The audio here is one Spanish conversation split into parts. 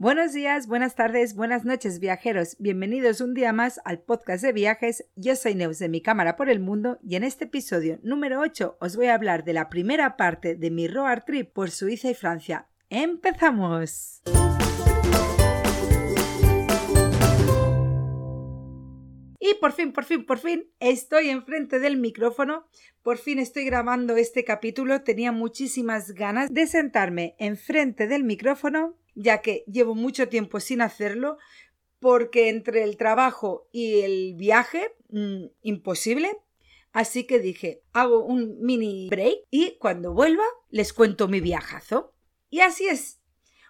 Buenos días, buenas tardes, buenas noches viajeros. Bienvenidos un día más al podcast de viajes. Yo soy Neus de mi cámara por el mundo y en este episodio número 8 os voy a hablar de la primera parte de mi road trip por Suiza y Francia. ¡Empezamos! Y por fin, por fin, por fin, estoy enfrente del micrófono. Por fin estoy grabando este capítulo. Tenía muchísimas ganas de sentarme enfrente del micrófono ya que llevo mucho tiempo sin hacerlo, porque entre el trabajo y el viaje, mm, imposible. Así que dije, hago un mini break y cuando vuelva les cuento mi viajazo. Y así es.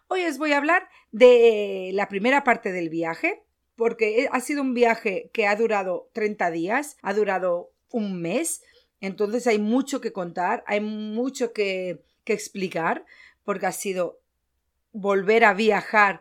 Hoy os voy a hablar de la primera parte del viaje, porque ha sido un viaje que ha durado 30 días, ha durado un mes, entonces hay mucho que contar, hay mucho que, que explicar, porque ha sido volver a viajar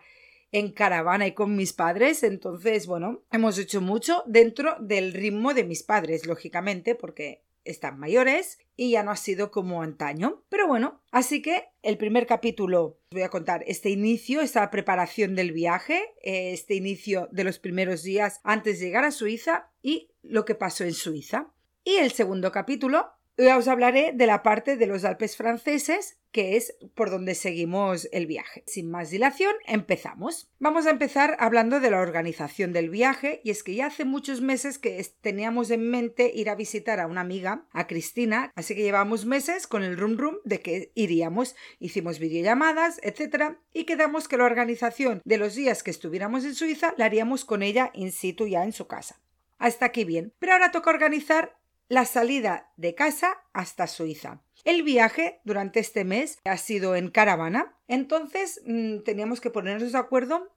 en caravana y con mis padres. Entonces, bueno, hemos hecho mucho dentro del ritmo de mis padres, lógicamente, porque están mayores y ya no ha sido como antaño. Pero bueno, así que el primer capítulo voy a contar este inicio, esta preparación del viaje, este inicio de los primeros días antes de llegar a Suiza y lo que pasó en Suiza. Y el segundo capítulo os hablaré de la parte de los Alpes franceses que es por donde seguimos el viaje. Sin más dilación, empezamos. Vamos a empezar hablando de la organización del viaje y es que ya hace muchos meses que teníamos en mente ir a visitar a una amiga, a Cristina, así que llevamos meses con el rum rum de que iríamos, hicimos videollamadas, etc. y quedamos que la organización de los días que estuviéramos en Suiza la haríamos con ella in situ ya en su casa. Hasta aquí bien. Pero ahora toca organizar la salida de casa hasta Suiza. El viaje durante este mes ha sido en caravana, entonces mm, teníamos que ponernos de acuerdo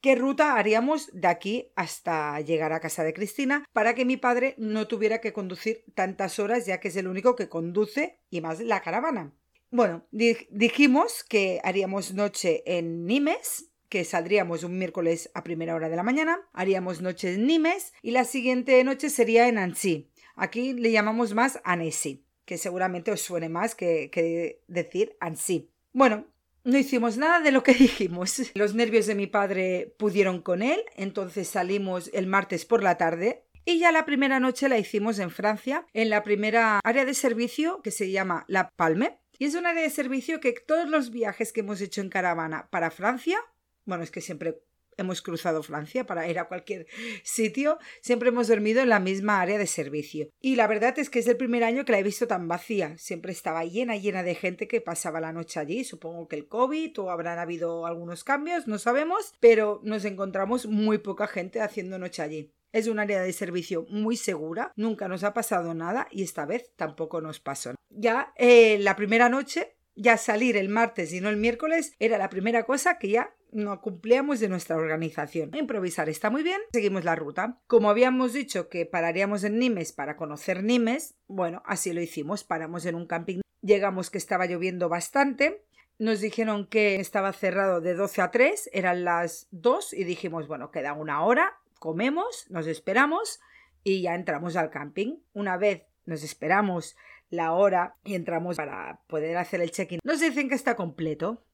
qué ruta haríamos de aquí hasta llegar a casa de Cristina para que mi padre no tuviera que conducir tantas horas ya que es el único que conduce y más la caravana. Bueno, dijimos que haríamos noche en Nimes, que saldríamos un miércoles a primera hora de la mañana, haríamos noche en Nimes y la siguiente noche sería en Annecy. Aquí le llamamos más Annecy que seguramente os suene más que, decir ansí. Bueno, no hicimos nada de lo que dijimos. Los nervios de mi padre pudieron con él, entonces salimos el martes por la tarde y ya la primera noche la hicimos en Francia, en la primera área de servicio que se llama La Palme. Y es un área de servicio que todos los viajes que hemos hecho en caravana para Francia, bueno, es que siempre hemos cruzado Francia para ir a cualquier sitio, siempre hemos dormido en la misma área de servicio. Y la verdad es que es el primer año que la he visto tan vacía. Siempre estaba llena, llena de gente que pasaba la noche allí. Supongo que el COVID o habrán habido algunos cambios, no sabemos, pero nos encontramos muy poca gente haciendo noche allí. Es un área de servicio muy segura, nunca nos ha pasado nada y esta vez tampoco nos pasó. Ya eh, la primera noche ya salir el martes y no el miércoles era la primera cosa que ya no cumplíamos de nuestra organización. Improvisar está muy bien, seguimos la ruta. Como habíamos dicho que pararíamos en Nimes para conocer Nimes, bueno, así lo hicimos, paramos en un camping. Llegamos que estaba lloviendo bastante, nos dijeron que estaba cerrado de 12 a 3, eran las 2 y dijimos, bueno, queda una hora, comemos, nos esperamos y ya entramos al camping. Una vez nos esperamos la hora y entramos para poder hacer el check-in. Nos dicen que está completo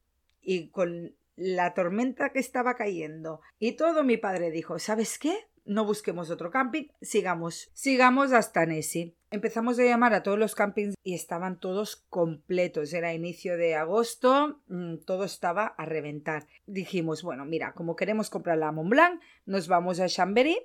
y con la tormenta que estaba cayendo y todo mi padre dijo, ¿sabes qué? No busquemos otro camping, sigamos, sigamos hasta Nessie. Empezamos a llamar a todos los campings y estaban todos completos. Era inicio de agosto, mm, todo estaba a reventar. Dijimos, bueno, mira, como queremos comprar la Mont Blanc, nos vamos a Chambéry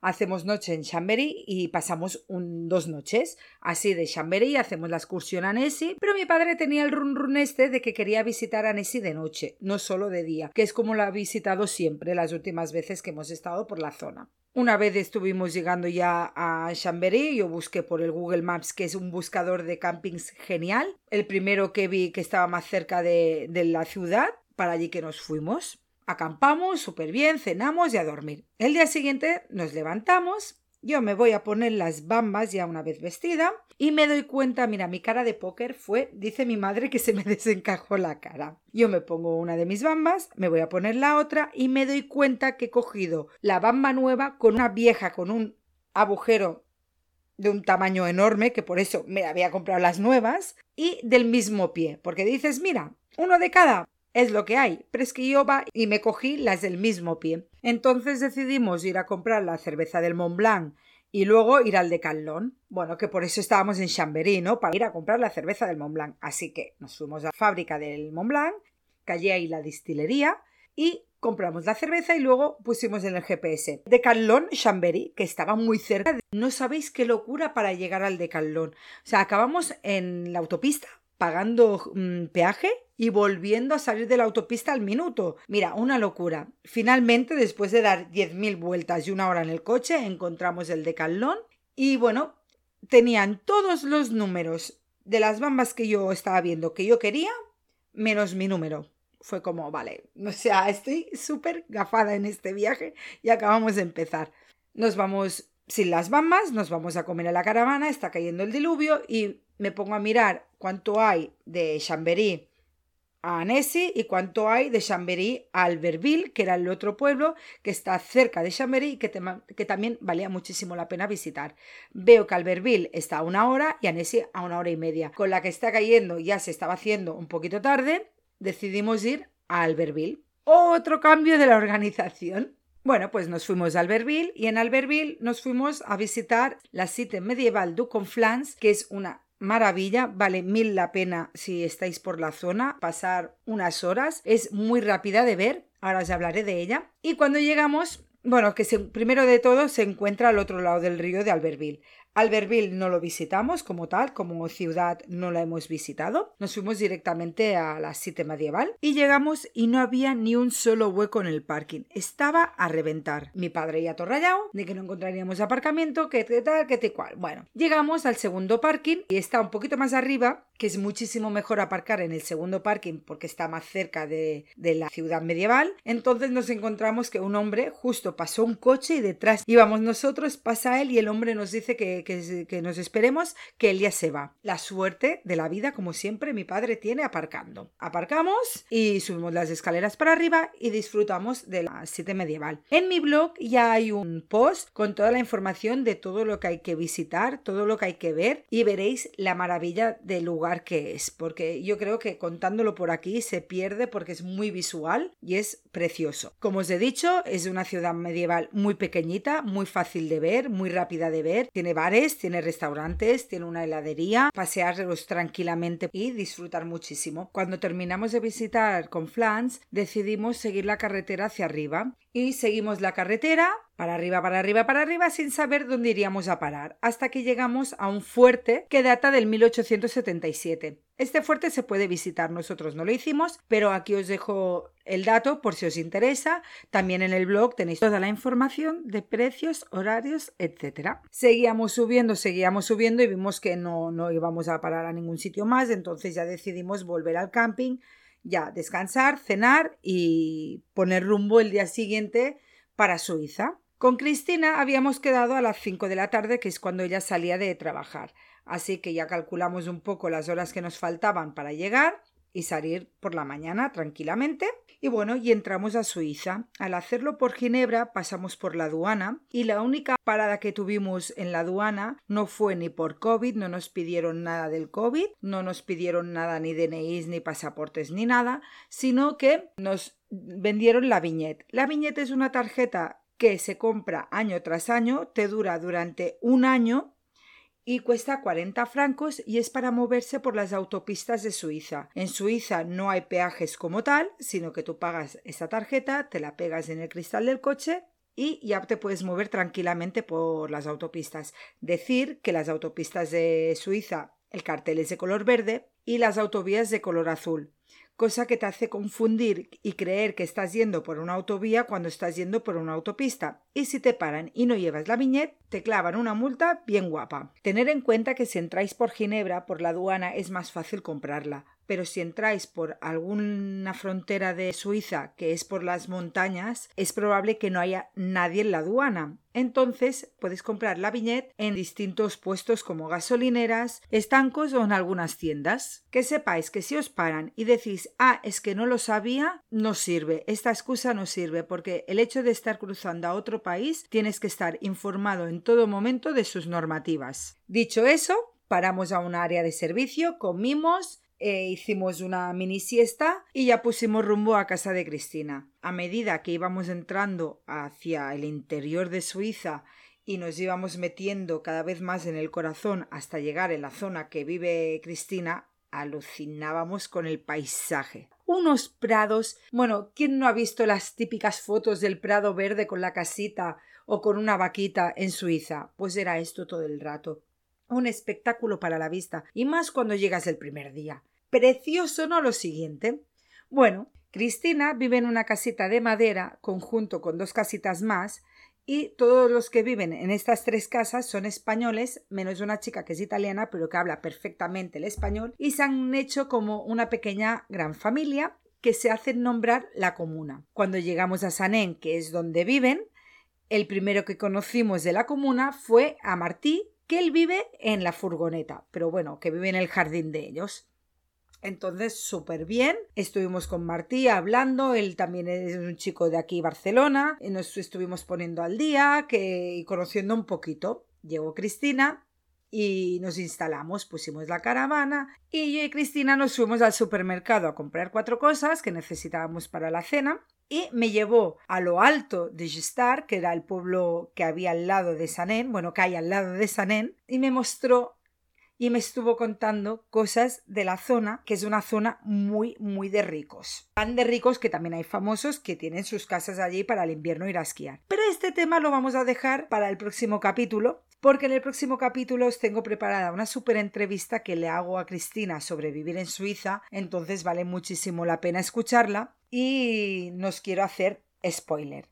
hacemos noche en Chambéry y pasamos dos noches. Así de Chambéry hacemos la excursión a Nessie, pero mi padre tenía el run run este de que quería visitar a Nessie de noche, no solo de día, que es como lo ha visitado siempre las últimas veces que hemos estado por la zona. Una vez estuvimos llegando ya a Chambéry, yo busqué por el Google Maps, que es un buscador de campings genial. El primero que vi que estaba más cerca de, de la ciudad, para allí que nos fuimos. Acampamos súper bien, cenamos y a dormir. El día siguiente nos levantamos, yo me voy a poner las bambas ya una vez vestida y me doy cuenta, mira, mi cara de póker fue, dice mi madre, que se me desencajó la cara. Yo me pongo una de mis bambas, me voy a poner la otra y me doy cuenta que he cogido la bamba nueva con una vieja, con un agujero de un tamaño enorme, que por eso me había comprado las nuevas, y del mismo pie, porque dices, mira, uno de cada, es lo que hay, pero es que yo va y me cogí las del mismo pie. Entonces decidimos ir a comprar la cerveza del Mont Blanc y luego ir al Decathlon. Bueno, que por eso estábamos en Chamberí, ¿no? Para ir a comprar la cerveza del Mont Blanc. Así que nos fuimos a la fábrica del Mont Blanc, callé ahí la destilería y compramos la cerveza y luego pusimos en el GPS. Decathlon Chambéry, que estaba muy cerca. No sabéis qué locura para llegar al Decathlon. O sea, acabamos en la autopista pagando mm, peaje y volviendo a salir de la autopista al minuto. Mira, una locura. Finalmente, después de dar 10.000 vueltas y una hora en el coche, encontramos el Decathlon y bueno, tenían todos los números de las bambas que yo estaba viendo que yo quería, menos mi número fue como, vale, o sea, estoy súper gafada en este viaje y acabamos de empezar. Nos vamos sin las bambas, nos vamos a comer a la caravana, está cayendo el diluvio y me pongo a mirar cuánto hay de Chambéry a Annecy y cuánto hay de Chambéry a Albertville, que era el otro pueblo que está cerca de Chambéry y que, que, también valía muchísimo la pena visitar. Veo que Albertville está a una hora y Annecy a una hora y media. Con la que está cayendo ya se estaba haciendo un poquito tarde decidimos ir a Albertville. Otro cambio de la organización. Bueno, pues nos fuimos a Albertville y en Albertville nos fuimos a visitar la site medieval du Conflans, que es una maravilla, vale mil la pena si estáis por la zona, pasar unas horas, es muy rápida de ver, ahora os hablaré de ella. Y cuando llegamos, bueno, que primero de todo se encuentra al otro lado del río de Albertville. Albertville no lo visitamos como tal, como ciudad no la hemos visitado. Nos fuimos directamente a la site medieval y llegamos y no había ni un solo hueco en el parking. Estaba a reventar. Mi padre ya rayado de que no encontraríamos aparcamiento, que tal, que tal cual. Bueno, llegamos al segundo parking y está un poquito más arriba que es muchísimo mejor aparcar en el segundo parking porque está más cerca de, la ciudad medieval. Entonces nos encontramos que un hombre justo pasó un coche y detrás íbamos nosotros, pasa él y el hombre nos dice que, que, nos esperemos, que él ya se va. La suerte de la vida, como siempre, mi padre tiene aparcando. Aparcamos y subimos las escaleras para arriba y disfrutamos de la medieval. En mi blog ya hay un post con toda la información de todo lo que hay que visitar, todo lo que hay que ver y veréis la maravilla del lugar que es, porque yo creo que contándolo por aquí se pierde porque es muy visual y es precioso. Como os he dicho, es una ciudad medieval muy pequeñita, muy fácil de ver, muy rápida de ver. Tiene bares, tiene restaurantes, tiene una heladería, pasearlos tranquilamente y disfrutar muchísimo. Cuando terminamos de visitar Conflans, decidimos seguir la carretera hacia arriba y seguimos la carretera para arriba, para arriba, para arriba, sin saber dónde iríamos a parar, hasta que llegamos a un fuerte que data del 1877. Este fuerte se puede visitar, nosotros no lo hicimos, pero aquí os dejo el dato por si os interesa. También en el blog tenéis toda la información de precios, horarios, etc. Seguíamos subiendo, seguíamos subiendo y vimos que no, no íbamos a parar a ningún sitio más, entonces ya decidimos volver al camping, ya descansar, cenar y poner rumbo el día siguiente para Suiza. Con Cristina habíamos quedado a las 5 de la tarde, que es cuando ella salía de trabajar. Así que ya calculamos un poco las horas que nos faltaban para llegar y salir por la mañana tranquilamente. Y bueno, y entramos a Suiza. Al hacerlo por Ginebra pasamos por la aduana y la única parada que tuvimos en la aduana no fue ni por COVID, no nos pidieron nada del COVID, no nos pidieron nada ni DNIs ni pasaportes ni nada, sino que nos vendieron la viñeta. La viñeta es una tarjeta que se compra año tras año, te dura durante un año y cuesta 40 francos y es para moverse por las autopistas de Suiza. En Suiza no hay peajes como tal, sino que tú pagas esa tarjeta, te la pegas en el cristal del coche y ya te puedes mover tranquilamente por las autopistas. Decir que las autopistas de Suiza el cartel es de color verde y las autovías de color azul cosa que te hace confundir y creer que estás yendo por una autovía cuando estás yendo por una autopista. Y si te paran y no llevas la viñeta, te clavan una multa bien guapa. Tener en cuenta que si entráis por Ginebra, por la aduana, es más fácil comprarla pero si entráis por alguna frontera de Suiza que es por las montañas, es probable que no haya nadie en la aduana. Entonces podéis comprar la viñeta en distintos puestos como gasolineras, estancos o en algunas tiendas. Que sepáis que si os paran y decís, ah, es que no lo sabía, no sirve. Esta excusa no sirve porque el hecho de estar cruzando a otro país tienes que estar informado en todo momento de sus normativas. Dicho eso, paramos a un área de servicio, comimos, eh, hicimos una mini siesta y ya pusimos rumbo a casa de Cristina. A medida que íbamos entrando hacia el interior de Suiza y nos íbamos metiendo cada vez más en el corazón hasta llegar en la zona que vive Cristina, alucinábamos con el paisaje. Unos prados. Bueno, ¿quién no ha visto las típicas fotos del prado verde con la casita o con una vaquita en Suiza? Pues era esto todo el rato un espectáculo para la vista, y más cuando llegas el primer día. Precioso, ¿no? Lo siguiente. Bueno, Cristina vive en una casita de madera, conjunto con dos casitas más, y todos los que viven en estas tres casas son españoles, menos una chica que es italiana, pero que habla perfectamente el español, y se han hecho como una pequeña gran familia que se hacen nombrar la comuna. Cuando llegamos a Sanén, que es donde viven, el primero que conocimos de la comuna fue a Martí, que él vive en la furgoneta, pero bueno, que vive en el jardín de ellos. Entonces, súper bien. Estuvimos con Martí hablando. Él también es un chico de aquí, Barcelona. Y nos estuvimos poniendo al día que, y conociendo un poquito. Llegó Cristina y nos instalamos, pusimos la caravana y yo y Cristina nos fuimos al supermercado a comprar cuatro cosas que necesitábamos para la cena y me llevó a lo alto de Gistar, que era el pueblo que había al lado de Sanén, bueno, que hay al lado de Sanén, y me mostró y me estuvo contando cosas de la zona, que es una zona muy, muy de ricos. Tan de ricos que también hay famosos que tienen sus casas allí para el invierno ir a esquiar. Pero este tema lo vamos a dejar para el próximo capítulo, porque en el próximo capítulo os tengo preparada una super entrevista que le hago a Cristina sobre vivir en Suiza, entonces vale muchísimo la pena escucharla y nos quiero hacer spoiler.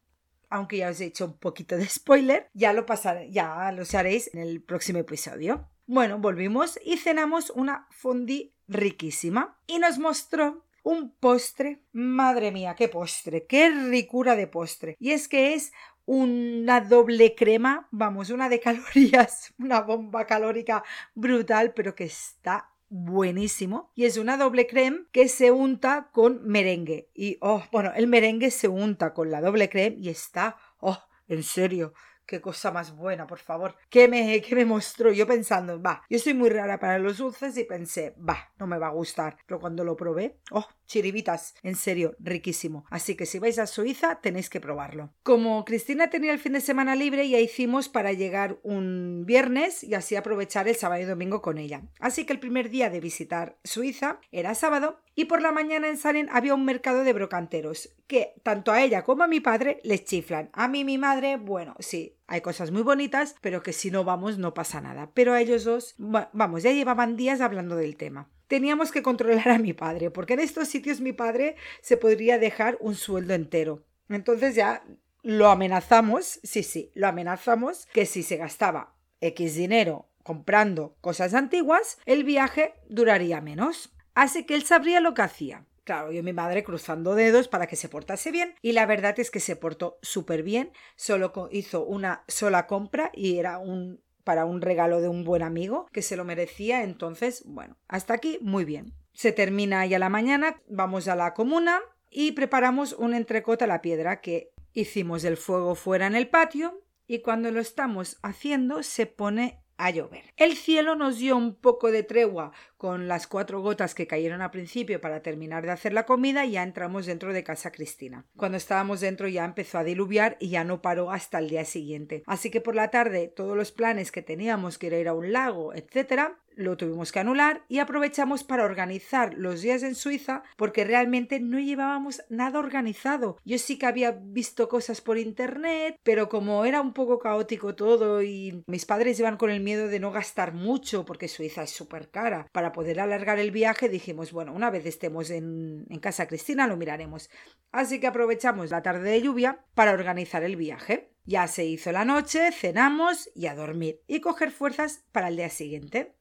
Aunque ya os he hecho un poquito de spoiler, ya lo pasaré, ya lo haréis en el próximo episodio. Bueno, volvimos y cenamos una fondue riquísima y nos mostró un postre. Madre mía, qué postre, qué ricura de postre. Y es que es una doble crema, vamos, una de calorías, una bomba calórica brutal, pero que está buenísimo y es una doble creme que se unta con merengue y oh bueno el merengue se unta con la doble creme y está oh en serio Qué cosa más buena, por favor. ¿Qué me, qué me mostró? Yo pensando, va, yo soy muy rara para los dulces y pensé, va, no me va a gustar. Pero cuando lo probé, oh, chiribitas, en serio, riquísimo. Así que si vais a Suiza, tenéis que probarlo. Como Cristina tenía el fin de semana libre, ya hicimos para llegar un viernes y así aprovechar el sábado y domingo con ella. Así que el primer día de visitar Suiza era sábado y por la mañana en Salen había un mercado de brocanteros que tanto a ella como a mi padre les chiflan. A mí mi madre, bueno, sí, hay cosas muy bonitas, pero que si no vamos no pasa nada. Pero a ellos dos, vamos, ya llevaban días hablando del tema. Teníamos que controlar a mi padre, porque en estos sitios mi padre se podría dejar un sueldo entero. Entonces ya lo amenazamos, sí, sí, lo amenazamos que si se gastaba X dinero comprando cosas antiguas, el viaje duraría menos. Así que él sabría lo que hacía. Claro, yo y mi madre cruzando dedos para que se portase bien y la verdad es que se portó súper bien, solo hizo una sola compra y era un para un regalo de un buen amigo que se lo merecía, entonces, bueno, hasta aquí muy bien. Se termina ya la mañana, vamos a la comuna y preparamos un entrecot a la piedra que hicimos el fuego fuera en el patio y cuando lo estamos haciendo se pone a llover. El cielo nos dio un poco de tregua con las cuatro gotas que cayeron al principio para terminar de hacer la comida y ya entramos dentro de casa Cristina. Cuando estábamos dentro ya empezó a diluviar y ya no paró hasta el día siguiente. Así que por la tarde todos los planes que teníamos que era ir a un lago, etcétera, lo tuvimos que anular y aprovechamos para organizar los días en Suiza porque realmente no llevábamos nada organizado. Yo sí que había visto cosas por internet, pero como era un poco caótico todo y mis padres iban con el miedo de no gastar mucho porque Suiza es súper cara, para poder alargar el viaje dijimos, bueno, una vez estemos en, en casa Cristina lo miraremos. Así que aprovechamos la tarde de lluvia para organizar el viaje. Ya se hizo la noche, cenamos y a dormir y coger fuerzas para el día siguiente.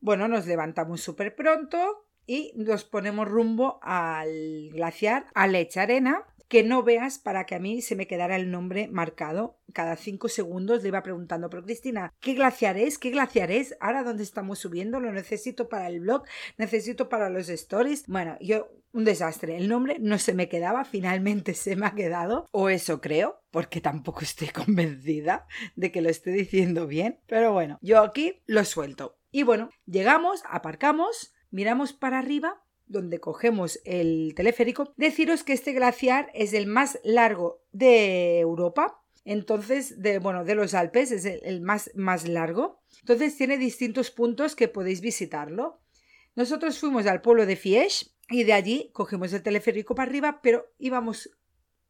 Bueno, nos levantamos súper pronto y nos ponemos rumbo al glaciar, a Leche Arena, que no veas para que a mí se me quedara el nombre marcado. Cada cinco segundos le iba preguntando, pero Cristina, ¿qué glaciar es? ¿Qué glaciar es? Ahora dónde estamos subiendo, lo necesito para el blog, necesito para los stories. Bueno, yo un desastre. El nombre no se me quedaba, finalmente se me ha quedado, o eso creo, porque tampoco estoy convencida de que lo esté diciendo bien. Pero bueno, yo aquí lo suelto. Y bueno, llegamos, aparcamos, miramos para arriba donde cogemos el teleférico, deciros que este glaciar es el más largo de Europa. Entonces, de, bueno, de los Alpes es el, más, más largo. Entonces tiene distintos puntos que podéis visitarlo. Nosotros fuimos al pueblo de Fies y de allí cogimos el teleférico para arriba, pero íbamos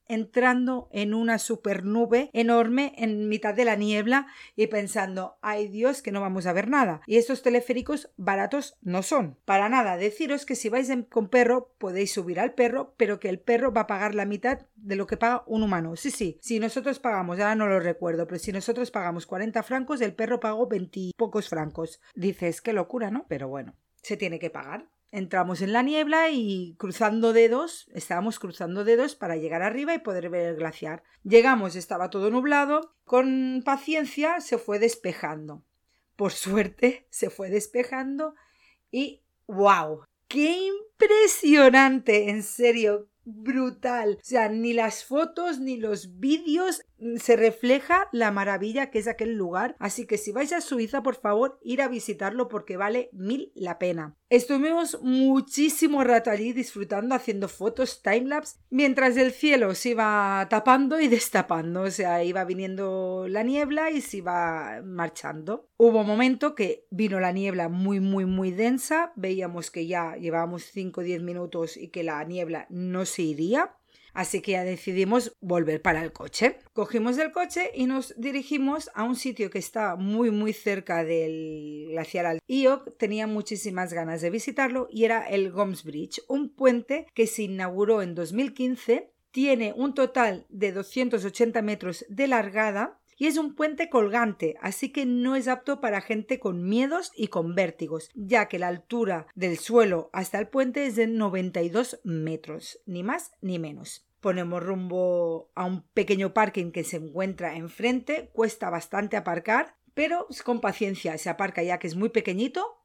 entrando en una supernube enorme en mitad de la niebla y pensando, ay Dios, que no vamos a ver nada. Y estos teleféricos baratos no son. Para nada, deciros que si vais con perro podéis subir al perro, pero que el perro va a pagar la mitad de lo que paga un humano. Sí, sí, si nosotros pagamos, ahora no lo recuerdo, pero si nosotros pagamos 40 francos, el perro pagó 20 pocos francos. Dices, qué locura, ¿no? Pero bueno, se tiene que pagar. Entramos en la niebla y cruzando dedos, estábamos cruzando dedos para llegar arriba y poder ver el glaciar. Llegamos, estaba todo nublado, con paciencia se fue despejando. Por suerte se fue despejando y ¡wow! ¡Qué impresionante! En serio, brutal. O sea, ni las fotos ni los vídeos mm, se refleja la maravilla que es aquel lugar. Así que si vais a Suiza, por favor, ir a visitarlo porque vale mil la pena. Estuvimos muchísimo rato allí disfrutando, haciendo fotos, timelapse, mientras el cielo se iba tapando y destapando, o sea, iba viniendo la niebla y se iba marchando. Hubo un momento que vino la niebla muy, muy, muy densa, veíamos que ya llevábamos 5 o 10 minutos y que la niebla no se iría. Así que ya decidimos volver para el coche. Cogimos el coche y nos dirigimos a un sitio que está muy muy cerca del glaciar yo tenía muchísimas ganas de visitarlo y era el Goms Bridge, un puente que se inauguró en 2015, tiene un total de 280 metros de largada y es un puente colgante, así que no es apto para gente con miedos y con vértigos, ya que la altura del suelo hasta el puente es de 92 metros, ni más ni menos ponemos rumbo a un pequeño parking que se encuentra enfrente, cuesta bastante aparcar, pero con paciencia se aparca ya que es muy pequeñito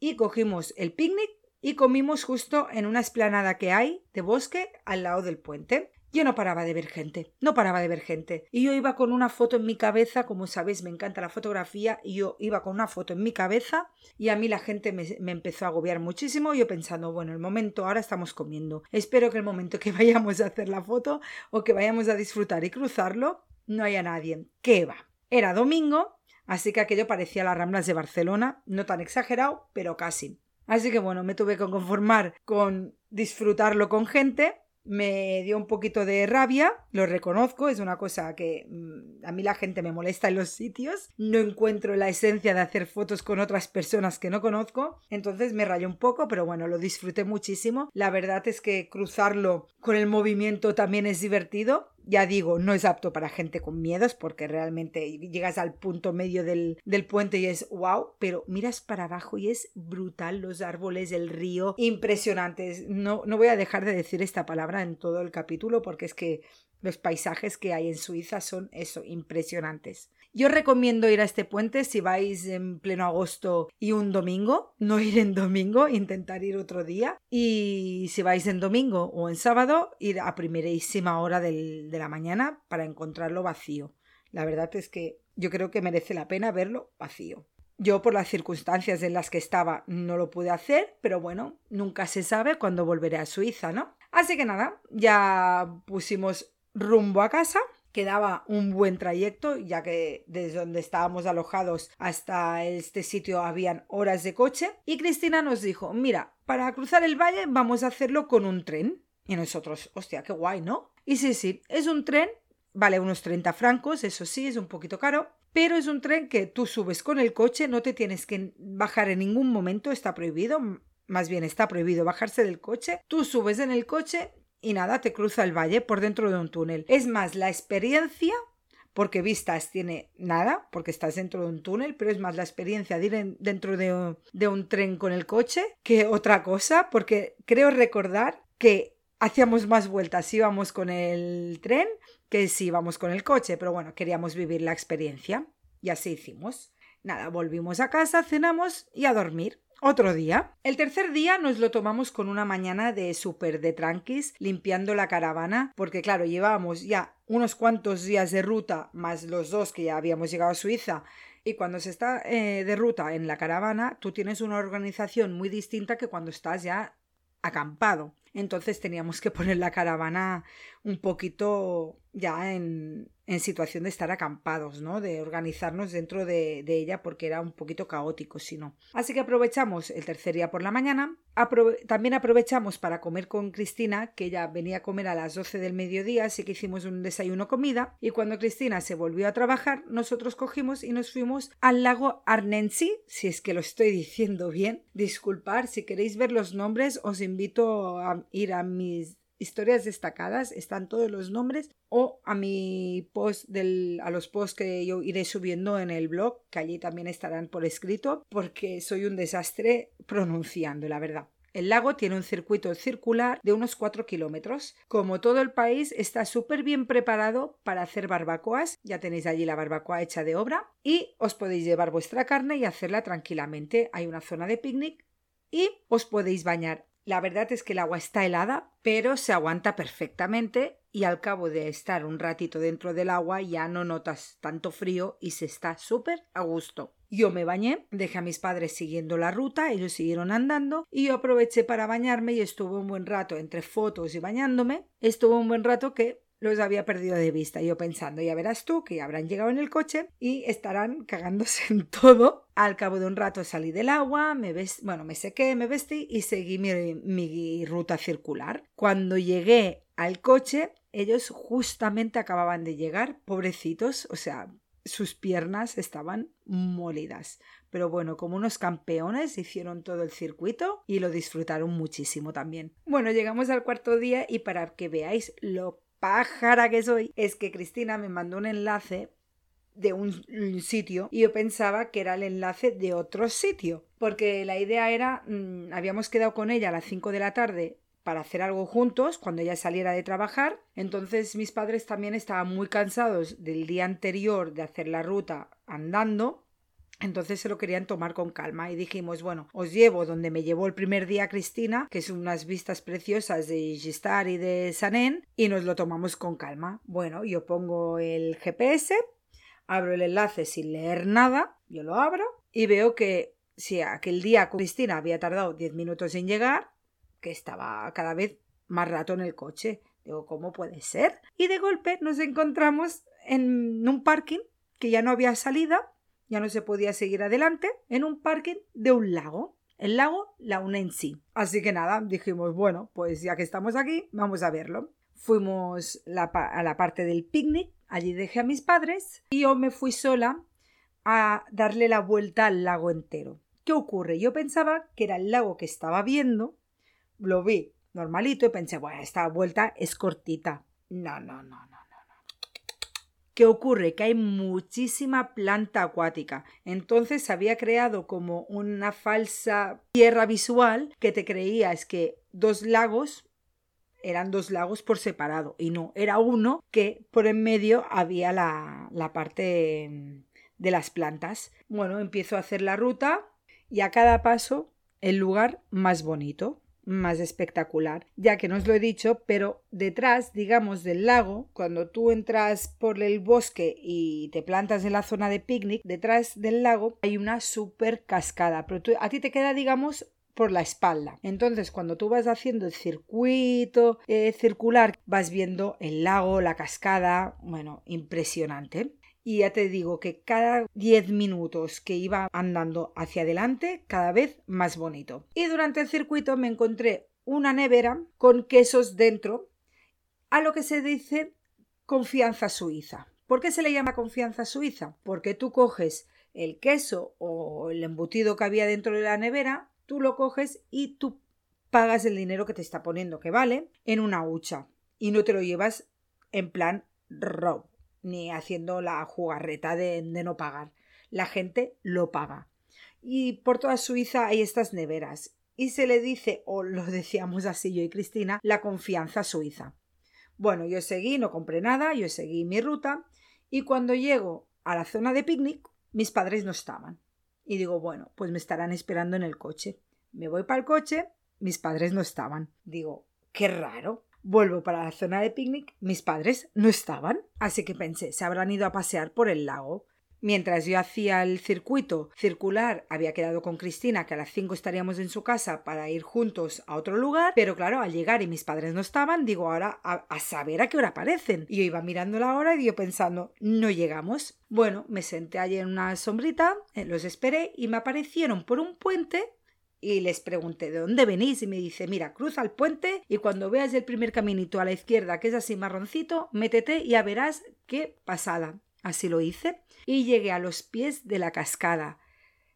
y cogimos el picnic y comimos justo en una esplanada que hay de bosque al lado del puente. Yo no paraba de ver gente, no paraba de ver gente. Y yo iba con una foto en mi cabeza, como sabéis, me encanta la fotografía, y yo iba con una foto en mi cabeza y a mí la gente me, empezó a agobiar muchísimo. Yo pensando, bueno, el momento, ahora estamos comiendo. Espero que el momento que vayamos a hacer la foto o que vayamos a disfrutar y cruzarlo, no haya nadie. ¿Qué va? Era domingo, así que aquello parecía las Ramblas de Barcelona, no tan exagerado, pero casi. Así que bueno, me tuve que conformar con disfrutarlo con gente me dio un poquito de rabia, lo reconozco, es una cosa que mm, a mí la gente me molesta en los sitios, no encuentro la esencia de hacer fotos con otras personas que no conozco, entonces me rayó un poco, pero bueno, lo disfruté muchísimo. La verdad es que cruzarlo con el movimiento también es divertido ya digo, no es apto para gente con miedos porque realmente llegas al punto medio del, del, puente y es wow, pero miras para abajo y es brutal los árboles, el río, impresionantes. No, no voy a dejar de decir esta palabra en todo el capítulo porque es que los paisajes que hay en Suiza son eso, impresionantes. Yo recomiendo ir a este puente si vais en pleno agosto y un domingo, no ir en domingo, intentar ir otro día. Y si vais en domingo o en sábado, ir a primerísima hora de la mañana para encontrarlo vacío. La verdad es que yo creo que merece la pena verlo vacío. Yo por las circunstancias en las que estaba no lo pude hacer, pero bueno, nunca se sabe cuándo volveré a Suiza, ¿no? Así que nada, ya pusimos rumbo a casa Quedaba un buen trayecto, ya que desde donde estábamos alojados hasta este sitio habían horas de coche. Y Cristina nos dijo, mira, para cruzar el valle vamos a hacerlo con un tren. Y nosotros, hostia, qué guay, ¿no? Y sí, sí, es un tren, vale unos 30 francos, eso sí, es un poquito caro, pero es un tren que tú subes con el coche, no te tienes que bajar en ningún momento, está prohibido, más bien está prohibido bajarse del coche, tú subes en el coche y nada, te cruza el valle por dentro de un túnel. Es más, la experiencia, porque vistas tiene nada, porque estás dentro de un túnel, pero es más la experiencia de ir dentro de un, tren con el coche que otra cosa, porque creo recordar que hacíamos más vueltas íbamos con el tren que si íbamos con el coche, pero bueno, queríamos vivir la experiencia y así hicimos. Nada, volvimos a casa, cenamos y a dormir. Otro día. El tercer día nos lo tomamos con una mañana de súper de tranquis, limpiando la caravana, porque claro, llevábamos ya unos cuantos días de ruta, más los dos que ya habíamos llegado a Suiza, Y cuando se está eh, de ruta en la caravana, tú tienes una organización muy distinta que cuando estás ya acampado. Entonces teníamos que poner la caravana un poquito ya en, situación de estar acampados, ¿no? De organizarnos dentro de, de ella porque era un poquito caótico, si no. Así que aprovechamos el tercer día por la mañana. también aprovechamos para comer con Cristina, que ella venía a comer a las 12 del mediodía, así que hicimos un desayuno comida. Y cuando Cristina se volvió a trabajar, nosotros cogimos y nos fuimos al lago Arnensi, si es que lo estoy diciendo bien. Disculpar, si queréis ver los nombres, os invito a ir a mis historias destacadas, están todos los nombres, o a mi post del, a los posts que yo iré subiendo en el blog, que allí también estarán por escrito, porque soy un desastre pronunciando, la verdad. El lago tiene un circuito circular de unos 4 kilómetros. Como todo el país, está súper bien preparado para hacer barbacoas. Ya tenéis allí la barbacoa hecha de obra. Y os podéis llevar vuestra carne y hacerla tranquilamente. Hay una zona de picnic y os podéis bañar. La verdad es que el agua está helada, pero se aguanta perfectamente y al cabo de estar un ratito dentro del agua ya no notas tanto frío y se está súper a gusto. Yo me bañé, dejé a mis padres siguiendo la ruta, ellos siguieron andando y yo aproveché para bañarme y estuve un buen rato entre fotos y bañándome. Estuve un buen rato que los había perdido de vista. Yo pensando, ya verás tú que habrán llegado en el coche y estarán cagándose en todo. Al cabo de un rato salí del agua, me ves, bueno, me sequé, me vestí y seguí mi, mi ruta circular. Cuando llegué al coche, ellos justamente acababan de llegar, pobrecitos, o sea, sus piernas estaban molidas. Pero bueno, como unos campeones hicieron todo el circuito y lo disfrutaron muchísimo también. Bueno, llegamos al cuarto día y para que veáis lo pájara que soy, es que Cristina me mandó un enlace de un sitio y yo pensaba que era el enlace de otro sitio porque la idea era mm, habíamos quedado con ella a las 5 de la tarde para hacer algo juntos cuando ella saliera de trabajar. Entonces mis padres también estaban muy cansados del día anterior de hacer la ruta andando entonces se lo querían tomar con calma y dijimos, bueno, os llevo donde me llevó el primer día Cristina, que son unas vistas preciosas de Gistar y de Sanén, y nos lo tomamos con calma. Bueno, yo pongo el GPS, abro el enlace sin leer nada, yo lo abro y veo que si aquel día Cristina había tardado 10 minutos en llegar, que estaba cada vez más rato en el coche. Digo, ¿cómo puede ser? Y de golpe nos encontramos en un parking que ya no había salida ya no se podía seguir adelante, en un parking de un lago. El lago Launensi. Así que nada, dijimos, bueno, pues ya que estamos aquí, vamos a verlo. Fuimos a la parte del picnic, allí dejé a mis padres y yo me fui sola a darle la vuelta al lago entero. ¿Qué ocurre? Yo pensaba que era el lago que estaba viendo, lo vi normalito y pensé, bueno, esta vuelta es cortita. No, no, no, no. ¿Qué ocurre? Que hay muchísima planta acuática. Entonces se había creado como una falsa tierra visual que te creías que dos lagos eran dos lagos por separado y no, era uno que por en medio había la, la parte de las plantas. Bueno, empiezo a hacer la ruta y a cada paso el lugar más bonito más espectacular, ya que no os lo he dicho, pero detrás, digamos, del lago, cuando tú entras por el bosque y te plantas en la zona de picnic, detrás del lago hay una super cascada, pero a ti te queda, digamos, por la espalda. Entonces, cuando tú vas haciendo el circuito eh, circular, vas viendo el lago, la cascada, bueno, impresionante. Y ya te digo que cada 10 minutos que iba andando hacia adelante, cada vez más bonito. Y durante el circuito me encontré una nevera con quesos dentro, a lo que se dice confianza suiza. ¿Por qué se le llama confianza suiza? Porque tú coges el queso o el embutido que había dentro de la nevera, tú lo coges y tú pagas el dinero que te está poniendo, que vale, en una hucha. Y no te lo llevas en plan rob ni haciendo la jugarreta de, no pagar. La gente lo paga. Y por toda Suiza hay estas neveras. Y se le dice, o lo decíamos así yo y Cristina, la confianza suiza. Bueno, yo seguí, no compré nada, yo seguí mi ruta. Y cuando llego a la zona de picnic, mis padres no estaban. Y digo, bueno, pues me estarán esperando en el coche. Me voy para el coche, mis padres no estaban. Digo, qué raro. Vuelvo para la zona de picnic, mis padres no estaban, así que pensé, se habrán ido a pasear por el lago. Mientras yo hacía el circuito circular, había quedado con Cristina que a las 5 estaríamos en su casa para ir juntos a otro lugar, pero claro, al llegar y mis padres no estaban, digo ahora a, a saber a qué hora aparecen. Y yo iba mirando la hora y yo pensando, no llegamos. Bueno, me senté allí en una sombrita, eh, los esperé y me aparecieron por un puente y les pregunté ¿de dónde venís? Y me dice, mira, cruza el puente y cuando veas el primer caminito a la izquierda, que es así marroncito, métete y ya verás qué pasada. Así lo hice y llegué a los pies de la cascada.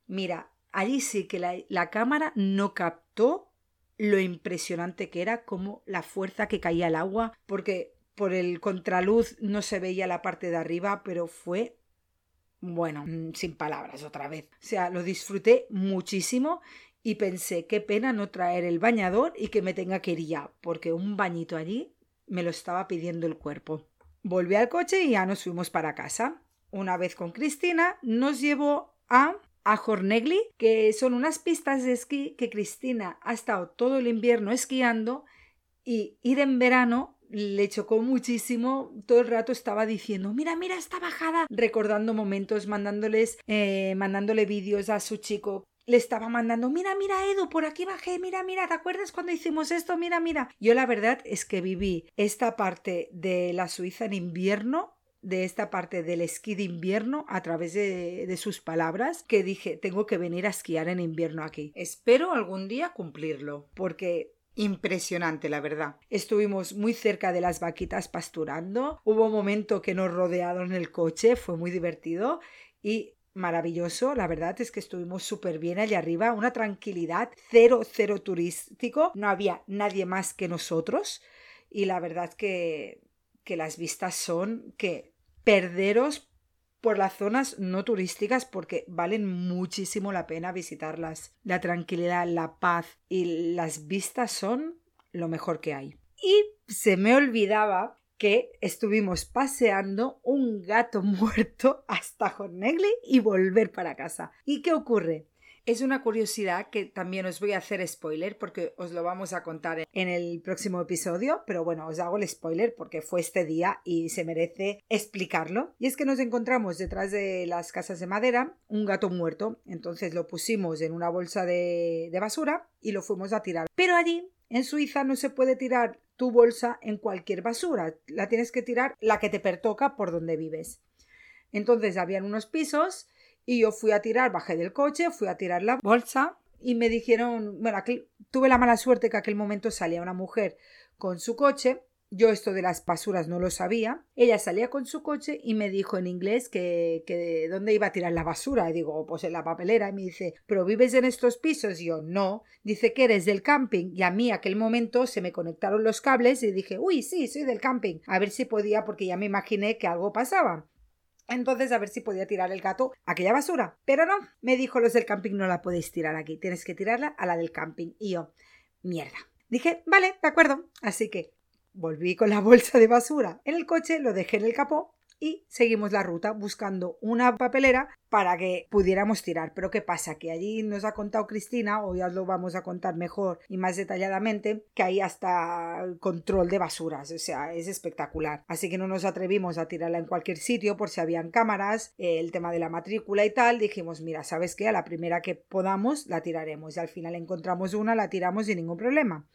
Mira, allí sí que la, la cámara no captó lo impresionante que era, como la fuerza que caía el agua, porque por el contraluz no se veía la parte de arriba, pero fue bueno, sin palabras otra vez. O sea, lo disfruté muchísimo y pensé qué pena no traer el bañador y que me tenga que ir ya, porque un bañito allí me lo estaba pidiendo el cuerpo. Volví al coche y ya nos fuimos para casa. Una vez con Cristina nos llevó a a Jornegli, que son unas pistas de esquí que Cristina ha estado todo el invierno esquiando y ir en verano le chocó muchísimo. Todo el rato estaba diciendo, mira, mira esta bajada, recordando momentos, mandándoles, eh, mandándole vídeos a su chico le estaba mandando, mira, mira, Edu, por aquí bajé, mira, mira, ¿te acuerdas cuando hicimos esto? Mira, mira. Yo la verdad es que viví esta parte de la Suiza en invierno de esta parte del esquí de invierno a través de, de, sus palabras que dije tengo que venir a esquiar en invierno aquí. Espero algún día cumplirlo porque impresionante la verdad. Estuvimos muy cerca de las vaquitas pasturando, hubo un momento que nos rodearon el coche, fue muy divertido y maravilloso, la verdad es que estuvimos súper bien allá arriba, una tranquilidad, cero, cero turístico, no había nadie más que nosotros y la verdad que, que las vistas son que perderos por las zonas no turísticas porque valen muchísimo la pena visitarlas. La tranquilidad, la paz y las vistas son lo mejor que hay. Y se me olvidaba que estuvimos paseando un gato muerto hasta Jornegli y volver para casa. ¿Y qué ocurre? Es una curiosidad que también os voy a hacer spoiler porque os lo vamos a contar en el próximo episodio, pero bueno, os hago el spoiler porque fue este día y se merece explicarlo. Y es que nos encontramos detrás de las casas de madera un gato muerto, entonces lo pusimos en una bolsa de, de basura y lo fuimos a tirar. Pero allí en Suiza no se puede tirar tu bolsa en cualquier basura, la tienes que tirar la que te pertoca por donde vives. Entonces habían unos pisos y yo fui a tirar, bajé del coche, fui a tirar la bolsa y me dijeron, bueno, tuve la mala suerte que aquel momento salía una mujer con su coche yo esto de las basuras no lo sabía. Ella salía con su coche y me dijo en inglés que, que dónde iba a tirar la basura. Y digo, pues en la papelera. Y me dice, ¿pero vives en estos pisos? Y yo, no. Dice que eres del camping. Y a mí aquel momento se me conectaron los cables y dije, uy, sí, soy del camping. A ver si podía, porque ya me imaginé que algo pasaba. Entonces, a ver si podía tirar el gato aquella basura. Pero no, me dijo los del camping, no la podéis tirar aquí, tienes que tirarla a la del camping. Y yo, mierda. Dije, vale, de acuerdo. Así que Volví con la bolsa de basura en el coche, lo dejé en el capó y seguimos la ruta buscando una papelera para que pudiéramos tirar. Pero ¿qué pasa? Que allí nos ha contado Cristina, o ya lo vamos a contar mejor y más detalladamente, que hay hasta control de basuras, o sea, es espectacular. Así que no nos atrevimos a tirarla en cualquier sitio por si habían cámaras, el tema de la matrícula y tal, dijimos, mira, ¿sabes qué? A la primera que podamos la tiraremos y al final encontramos una, la tiramos sin ningún problema.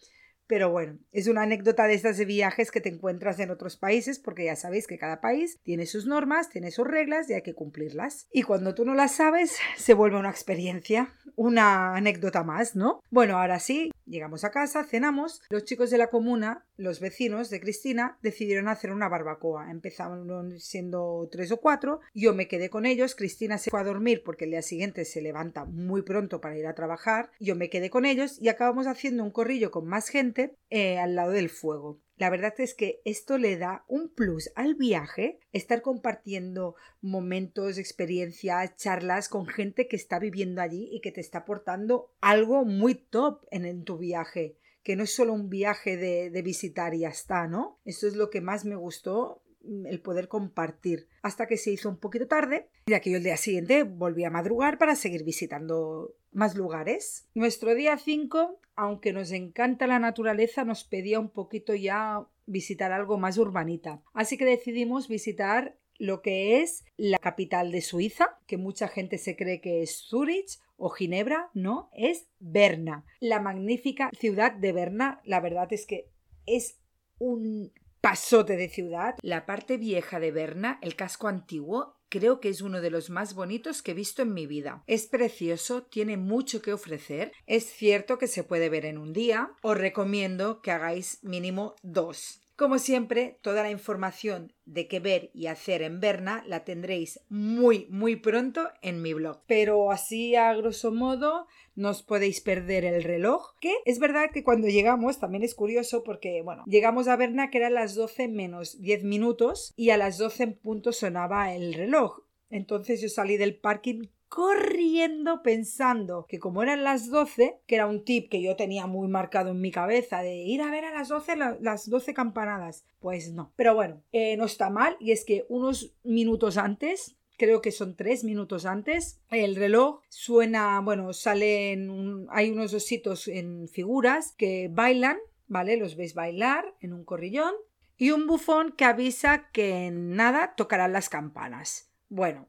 Pero bueno, es una anécdota de estas de viajes que te encuentras en otros países porque ya sabéis que cada país tiene sus normas, tiene sus reglas y hay que cumplirlas. Y cuando tú no las sabes, se vuelve una experiencia, una anécdota más, ¿no? Bueno, ahora sí, llegamos a casa, cenamos. Los chicos de la comuna, los vecinos de Cristina, decidieron hacer una barbacoa. Empezaron siendo tres o cuatro. Yo me quedé con ellos. Cristina se fue a dormir porque el día siguiente se levanta muy pronto para ir a trabajar. Yo me quedé con ellos y acabamos haciendo un corrillo con más gente eh, al lado del fuego. La verdad es que esto le da un plus al viaje, estar compartiendo momentos, experiencias, charlas con gente que está viviendo allí y que te está aportando algo muy top en, tu viaje, que no es solo un viaje de, de visitar y ya está, ¿no? Esto es lo que más me gustó el poder compartir. Hasta que se hizo un poquito tarde, ya que yo el día siguiente volví a madrugar para seguir visitando más lugares. Nuestro día 5, aunque nos encanta la naturaleza, nos pedía un poquito ya visitar algo más urbanita. Así que decidimos visitar lo que es la capital de Suiza, que mucha gente se cree que es Zurich o Ginebra, no, es Berna. La magnífica ciudad de Berna, la verdad es que es un pasote de ciudad. La parte vieja de Berna, el casco antiguo, creo que es uno de los más bonitos que he visto en mi vida. Es precioso, tiene mucho que ofrecer. Es cierto que se puede ver en un día. Os recomiendo que hagáis mínimo dos. Como siempre, toda la información de qué ver y hacer en Berna la tendréis muy, muy pronto en mi blog. Pero así, a grosso modo, no os podéis perder el reloj. Que es verdad que cuando llegamos, también es curioso porque, bueno, llegamos a Berna que eran las 12 menos 10 minutos y a las 12 en punto sonaba el reloj. Entonces yo salí del parking corriendo pensando que como eran las 12, que era un tip que yo tenía muy marcado en mi cabeza de ir a ver a las 12 las 12 campanadas, pues no. Pero bueno, eh, no está mal y es que unos minutos antes creo que son tres minutos antes. El reloj suena, bueno, salen, hay unos ositos en figuras que bailan, ¿vale? Los veis bailar en un corrillón. Y un bufón que avisa que en nada tocarán las campanas. Bueno,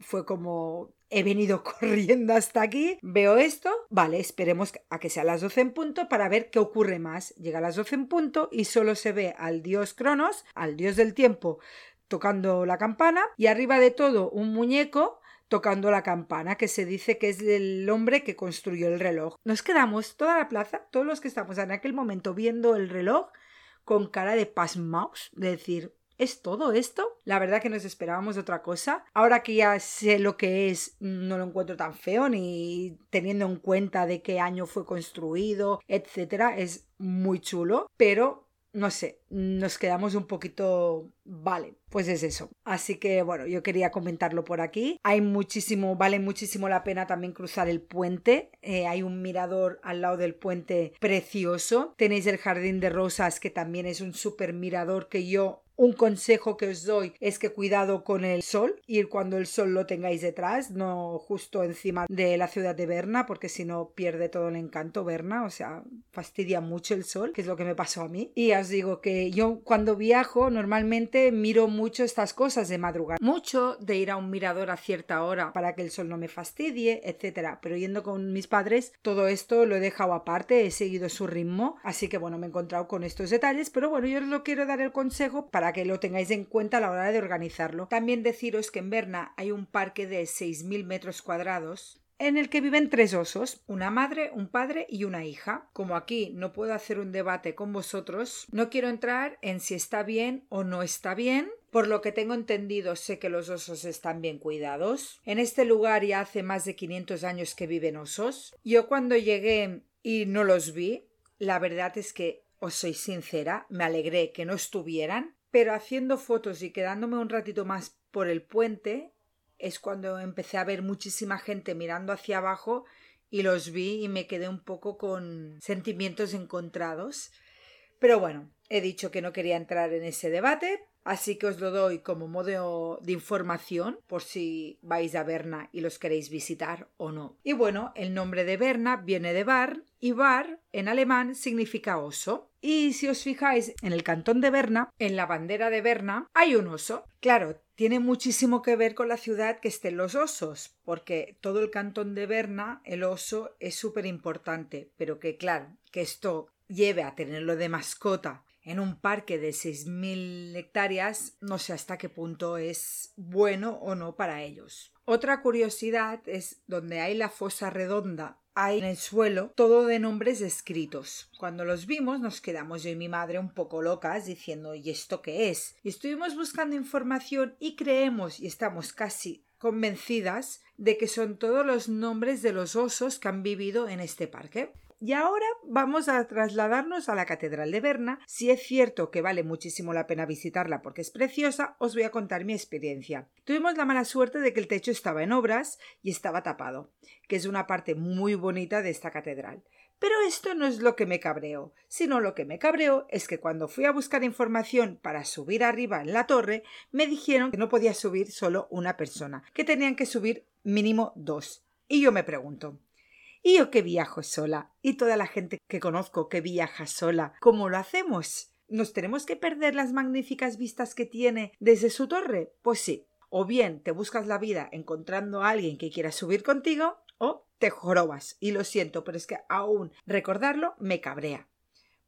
fue como he venido corriendo hasta aquí, veo esto, vale, esperemos a que sea las 12 en punto para ver qué ocurre más. Llega a las 12 en punto y solo se ve al dios Cronos, al dios del tiempo, tocando la campana y arriba de todo un muñeco tocando la campana, que se dice que es el hombre que construyó el reloj. Nos quedamos toda la plaza, todos los que estamos en aquel momento viendo el reloj, con cara de pasmaos, de decir, ¿Es todo esto? La verdad que nos esperábamos otra cosa. Ahora que ya sé lo que es, no lo encuentro tan feo, ni teniendo en cuenta de qué año fue construido, etcétera. Es muy chulo, pero no sé, nos quedamos un poquito, vale, pues es eso. Así que bueno, yo quería comentarlo por aquí. Hay muchísimo, vale muchísimo la pena también cruzar el puente. Eh, hay un mirador al lado del puente precioso. Tenéis el jardín de rosas que también es un súper mirador que yo un consejo que os doy es que cuidado con el sol, ir cuando el sol lo tengáis detrás, no justo encima de la ciudad de Berna, porque si no pierde todo el encanto Berna, o sea, fastidia mucho el sol, que es lo que me pasó a mí. Y os digo que yo cuando viajo normalmente miro mucho estas cosas de madrugada, mucho de ir a un mirador a cierta hora para que el sol no me fastidie, etcétera. Pero yendo con mis padres, todo esto lo he dejado aparte, he seguido su ritmo, así que bueno, me he encontrado con estos detalles, pero bueno, yo os lo quiero dar el consejo para que lo tengáis en cuenta a la hora de organizarlo. También deciros que en Berna hay un parque de 6.000 metros cuadrados en el que viven tres osos, una madre, un padre y una hija. Como aquí no puedo hacer un debate con vosotros, no quiero entrar en si está bien o no está bien. Por lo que tengo entendido, sé que los osos están bien cuidados. En este lugar ya hace más de 500 años que viven osos. Yo cuando llegué y no los vi, la verdad es que, os soy sincera, me alegré que no estuvieran pero haciendo fotos y quedándome un ratito más por el puente es cuando empecé a ver muchísima gente mirando hacia abajo y los vi y me quedé un poco con sentimientos encontrados. Pero bueno, he dicho que no quería entrar en ese debate, así que os lo doy como modo de información por si vais a Berna y los queréis visitar o no. Y bueno, el nombre de Berna viene de bar y bar en alemán significa oso. Y si os fijáis en el cantón de Berna, en la bandera de Berna, hay un oso. Claro, tiene muchísimo que ver con la ciudad que estén los osos, porque todo el cantón de Berna, el oso es súper importante, pero que claro, que esto lleve a tenerlo de mascota en un parque de 6.000 hectáreas, no sé hasta qué punto es bueno o no para ellos. Otra curiosidad es donde hay la fosa redonda hay en el suelo todo de nombres escritos. Cuando los vimos nos quedamos yo y mi madre un poco locas diciendo ¿y esto qué es? Y estuvimos buscando información y creemos y estamos casi convencidas de que son todos los nombres de los osos que han vivido en este parque. Y ahora vamos a trasladarnos a la Catedral de Berna. Si es cierto que vale muchísimo la pena visitarla porque es preciosa, os voy a contar mi experiencia. Tuvimos la mala suerte de que el techo estaba en obras y estaba tapado, que es una parte muy bonita de esta catedral. Pero esto no es lo que me cabreó, sino lo que me cabreó es que cuando fui a buscar información para subir arriba en la torre, me dijeron que no podía subir solo una persona, que tenían que subir mínimo dos. Y yo me pregunto, y yo que viajo sola, y toda la gente que conozco que viaja sola, ¿cómo lo hacemos? ¿Nos tenemos que perder las magníficas vistas que tiene desde su torre? Pues sí. O bien te buscas la vida encontrando a alguien que quiera subir contigo, o te jorobas. Y lo siento, pero es que aún recordarlo me cabrea.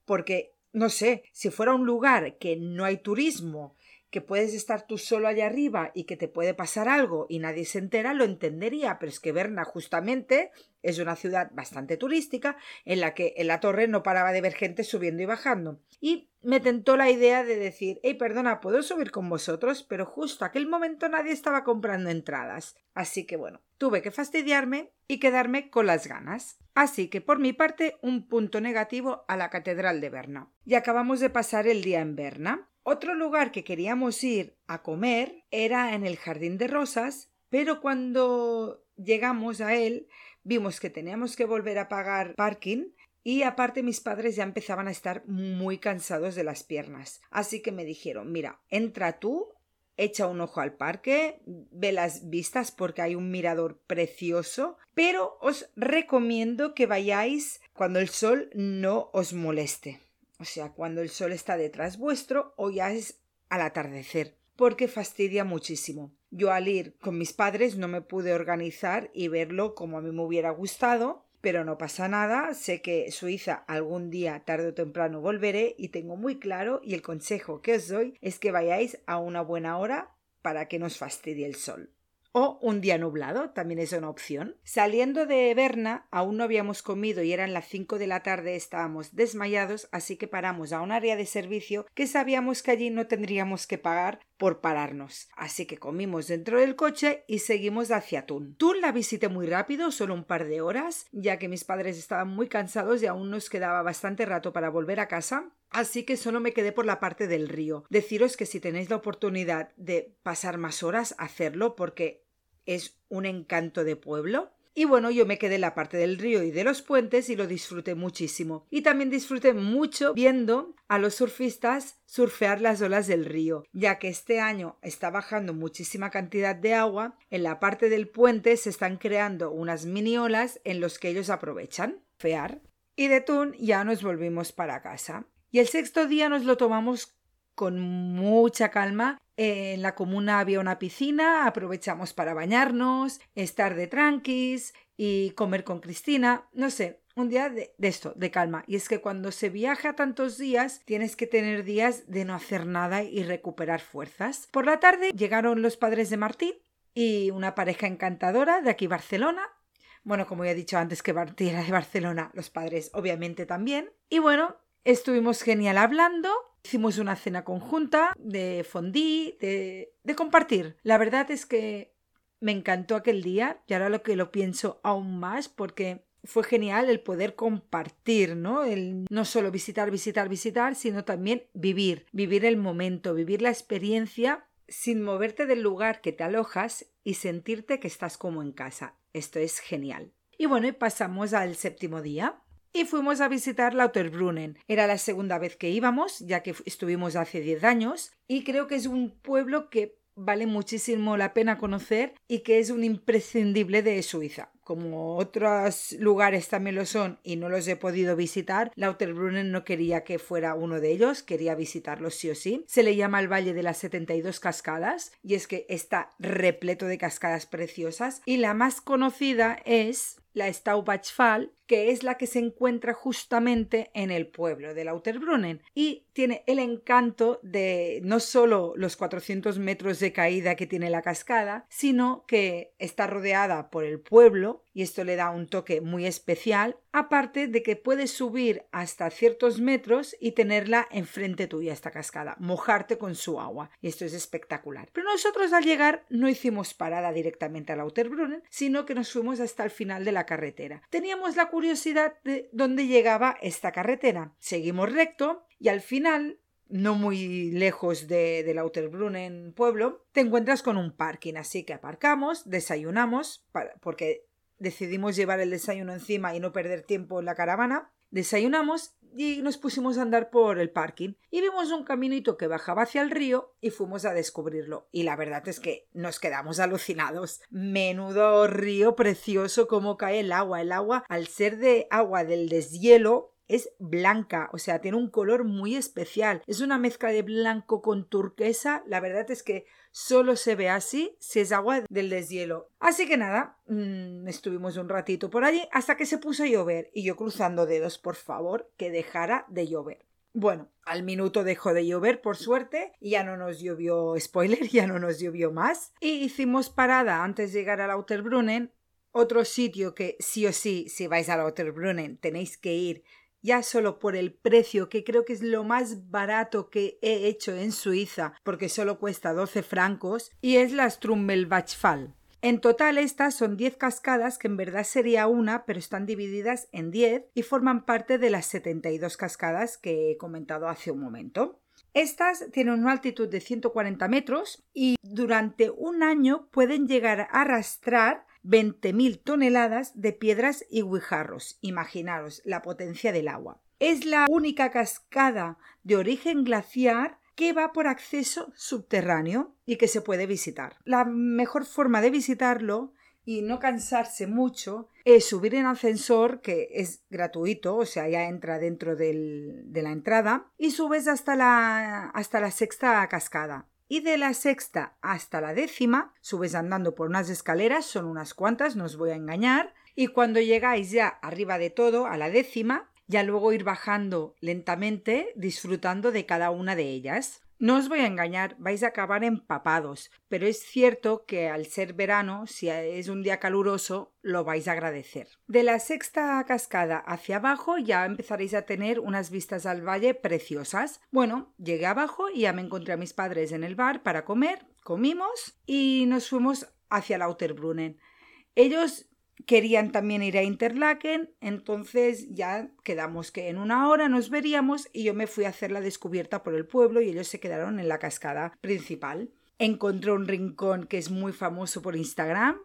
Porque, no sé, si fuera un lugar que no hay turismo, que puedes estar tú solo allá arriba y que te puede pasar algo y nadie se entera, lo entendería, pero es que Berna justamente es una ciudad bastante turística en la que en la torre no paraba de ver gente subiendo y bajando. Y me tentó la idea de decir, hey, perdona, puedo subir con vosotros, pero justo aquel momento nadie estaba comprando entradas. Así que bueno, tuve que fastidiarme y quedarme con las ganas. Así que por mi parte, un punto negativo a la Catedral de Berna. Y acabamos de pasar el día en Berna. Otro lugar que queríamos ir a comer era en el Jardín de Rosas, pero cuando llegamos a él vimos que teníamos que volver a pagar parking y aparte mis padres ya empezaban a estar muy cansados de las piernas. Así que me dijeron, mira, entra tú, echa un ojo al parque, ve las vistas porque hay un mirador precioso, pero os recomiendo que vayáis cuando el sol no os moleste o sea, cuando el sol está detrás vuestro o ya es al atardecer, porque fastidia muchísimo. Yo al ir con mis padres no me pude organizar y verlo como a mí me hubiera gustado, pero no pasa nada, sé que Suiza algún día tarde o temprano volveré y tengo muy claro y el consejo que os doy es que vayáis a una buena hora para que no os fastidie el sol. O un día nublado, también es una opción. Saliendo de Berna, aún no habíamos comido y eran las cinco de la tarde, estábamos desmayados, así que paramos a un área de servicio que sabíamos que allí no tendríamos que pagar por pararnos. Así que comimos dentro del coche y seguimos hacia Thun. Thun la visité muy rápido, solo un par de horas, ya que mis padres estaban muy cansados y aún nos quedaba bastante rato para volver a casa. Así que solo me quedé por la parte del río. Deciros que si tenéis la oportunidad de pasar más horas, hacerlo porque es un encanto de pueblo. Y bueno, yo me quedé en la parte del río y de los puentes y lo disfruté muchísimo. Y también disfruté mucho viendo a los surfistas surfear las olas del río, ya que este año está bajando muchísima cantidad de agua, en la parte del puente se están creando unas mini olas en los que ellos aprovechan fear. Y de Tun ya nos volvimos para casa. Y el sexto día nos lo tomamos con mucha calma. En la comuna había una piscina, aprovechamos para bañarnos, estar de tranquis y comer con Cristina. No sé, un día de, esto, de calma. Y es que cuando se viaja tantos días, tienes que tener días de no hacer nada y recuperar fuerzas. Por la tarde llegaron los padres de Martín y una pareja encantadora de aquí Barcelona. Bueno, como ya he dicho antes que Martín era de Barcelona, los padres obviamente también. Y bueno, Estuvimos genial hablando, hicimos una cena conjunta de fondí, de, de compartir. La verdad es que me encantó aquel día y ahora lo que lo pienso aún más porque fue genial el poder compartir, ¿no? El no solo visitar, visitar, visitar, sino también vivir, vivir el momento, vivir la experiencia sin moverte del lugar que te alojas y sentirte que estás como en casa. Esto es genial. Y bueno, y pasamos al séptimo día y fuimos a visitar Lauterbrunnen. Era la segunda vez que íbamos, ya que estuvimos hace 10 años, y creo que es un pueblo que vale muchísimo la pena conocer y que es un imprescindible de Suiza. Como otros lugares también lo son y no los he podido visitar, Lauterbrunnen no quería que fuera uno de ellos, quería visitarlos sí o sí. Se le llama el Valle de las 72 Cascadas y es que está repleto de cascadas preciosas y la más conocida es la Staubachfall, que es la que se encuentra justamente en el pueblo de Lauterbrunnen y tiene el encanto de no solo los 400 metros de caída que tiene la cascada, sino que está rodeada por el pueblo y esto le da un toque muy especial, aparte de que puedes subir hasta ciertos metros y tenerla enfrente tuya esta cascada, mojarte con su agua, y esto es espectacular. Pero nosotros al llegar no hicimos parada directamente a Lauterbrunnen, sino que nos fuimos hasta el final de la carretera. Teníamos la curiosidad de dónde llegaba esta carretera. Seguimos recto y al final no muy lejos de, de Lauterbrunnen pueblo, te encuentras con un parking, así que aparcamos, desayunamos, porque decidimos llevar el desayuno encima y no perder tiempo en la caravana. Desayunamos y nos pusimos a andar por el parking y vimos un caminito que bajaba hacia el río y fuimos a descubrirlo. Y la verdad es que nos quedamos alucinados. Menudo río precioso como cae el agua. El agua, al ser de agua del deshielo, es blanca, o sea, tiene un color muy especial. Es una mezcla de blanco con turquesa. La verdad es que solo se ve así si es agua del deshielo. Así que nada, mmm, estuvimos un ratito por allí hasta que se puso a llover y yo cruzando dedos, por favor, que dejara de llover. Bueno, al minuto dejó de llover, por suerte, y ya no nos llovió, spoiler, ya no nos llovió más. Y hicimos parada antes de llegar a Lauterbrunnen, otro sitio que sí o sí, si vais a Lauterbrunnen, tenéis que ir ya solo por el precio, que creo que es lo más barato que he hecho en Suiza, porque solo cuesta 12 francos, y es la Strummelbachfall. En total estas son 10 cascadas que en verdad sería una, pero están divididas en 10 y forman parte de las 72 cascadas que he comentado hace un momento. Estas tienen una altitud de 140 metros y durante un año pueden llegar a arrastrar 20.000 toneladas de piedras y guijarros. Imaginaros la potencia del agua. Es la única cascada de origen glaciar que va por acceso subterráneo y que se puede visitar. La mejor forma de visitarlo y no cansarse mucho es subir en ascensor que es gratuito, o sea, ya entra dentro de la entrada y subes hasta la, hasta la sexta cascada y de la sexta hasta la décima subes andando por unas escaleras, son unas cuantas, no os voy a engañar, y cuando llegáis ya arriba de todo, a la décima, ya luego ir bajando lentamente, disfrutando de cada una de ellas. No os voy a engañar, vais a acabar empapados, pero es cierto que al ser verano, si es un día caluroso, lo vais a agradecer. De la sexta cascada hacia abajo ya empezaréis a tener unas vistas al valle preciosas. Bueno, llegué abajo y ya me encontré a mis padres en el bar para comer, comimos y nos fuimos hacia Lauterbrunnen. Ellos querían también ir a Interlaken, entonces ya quedamos que en una hora nos veríamos y yo me fui a hacer la descubierta por el pueblo y ellos se quedaron en la cascada principal. Encontré un rincón que es muy famoso por Instagram,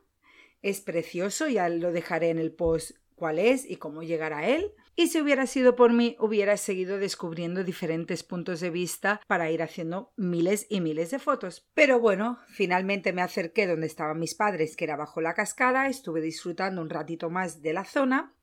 es precioso, ya lo dejaré en el post cuál es y cómo llegar a él. Y si hubiera sido por mí, hubiera seguido descubriendo diferentes puntos de vista para ir haciendo miles y miles de fotos. Pero bueno, finalmente me acerqué donde estaban mis padres, que era bajo la cascada, estuve disfrutando un ratito más de la zona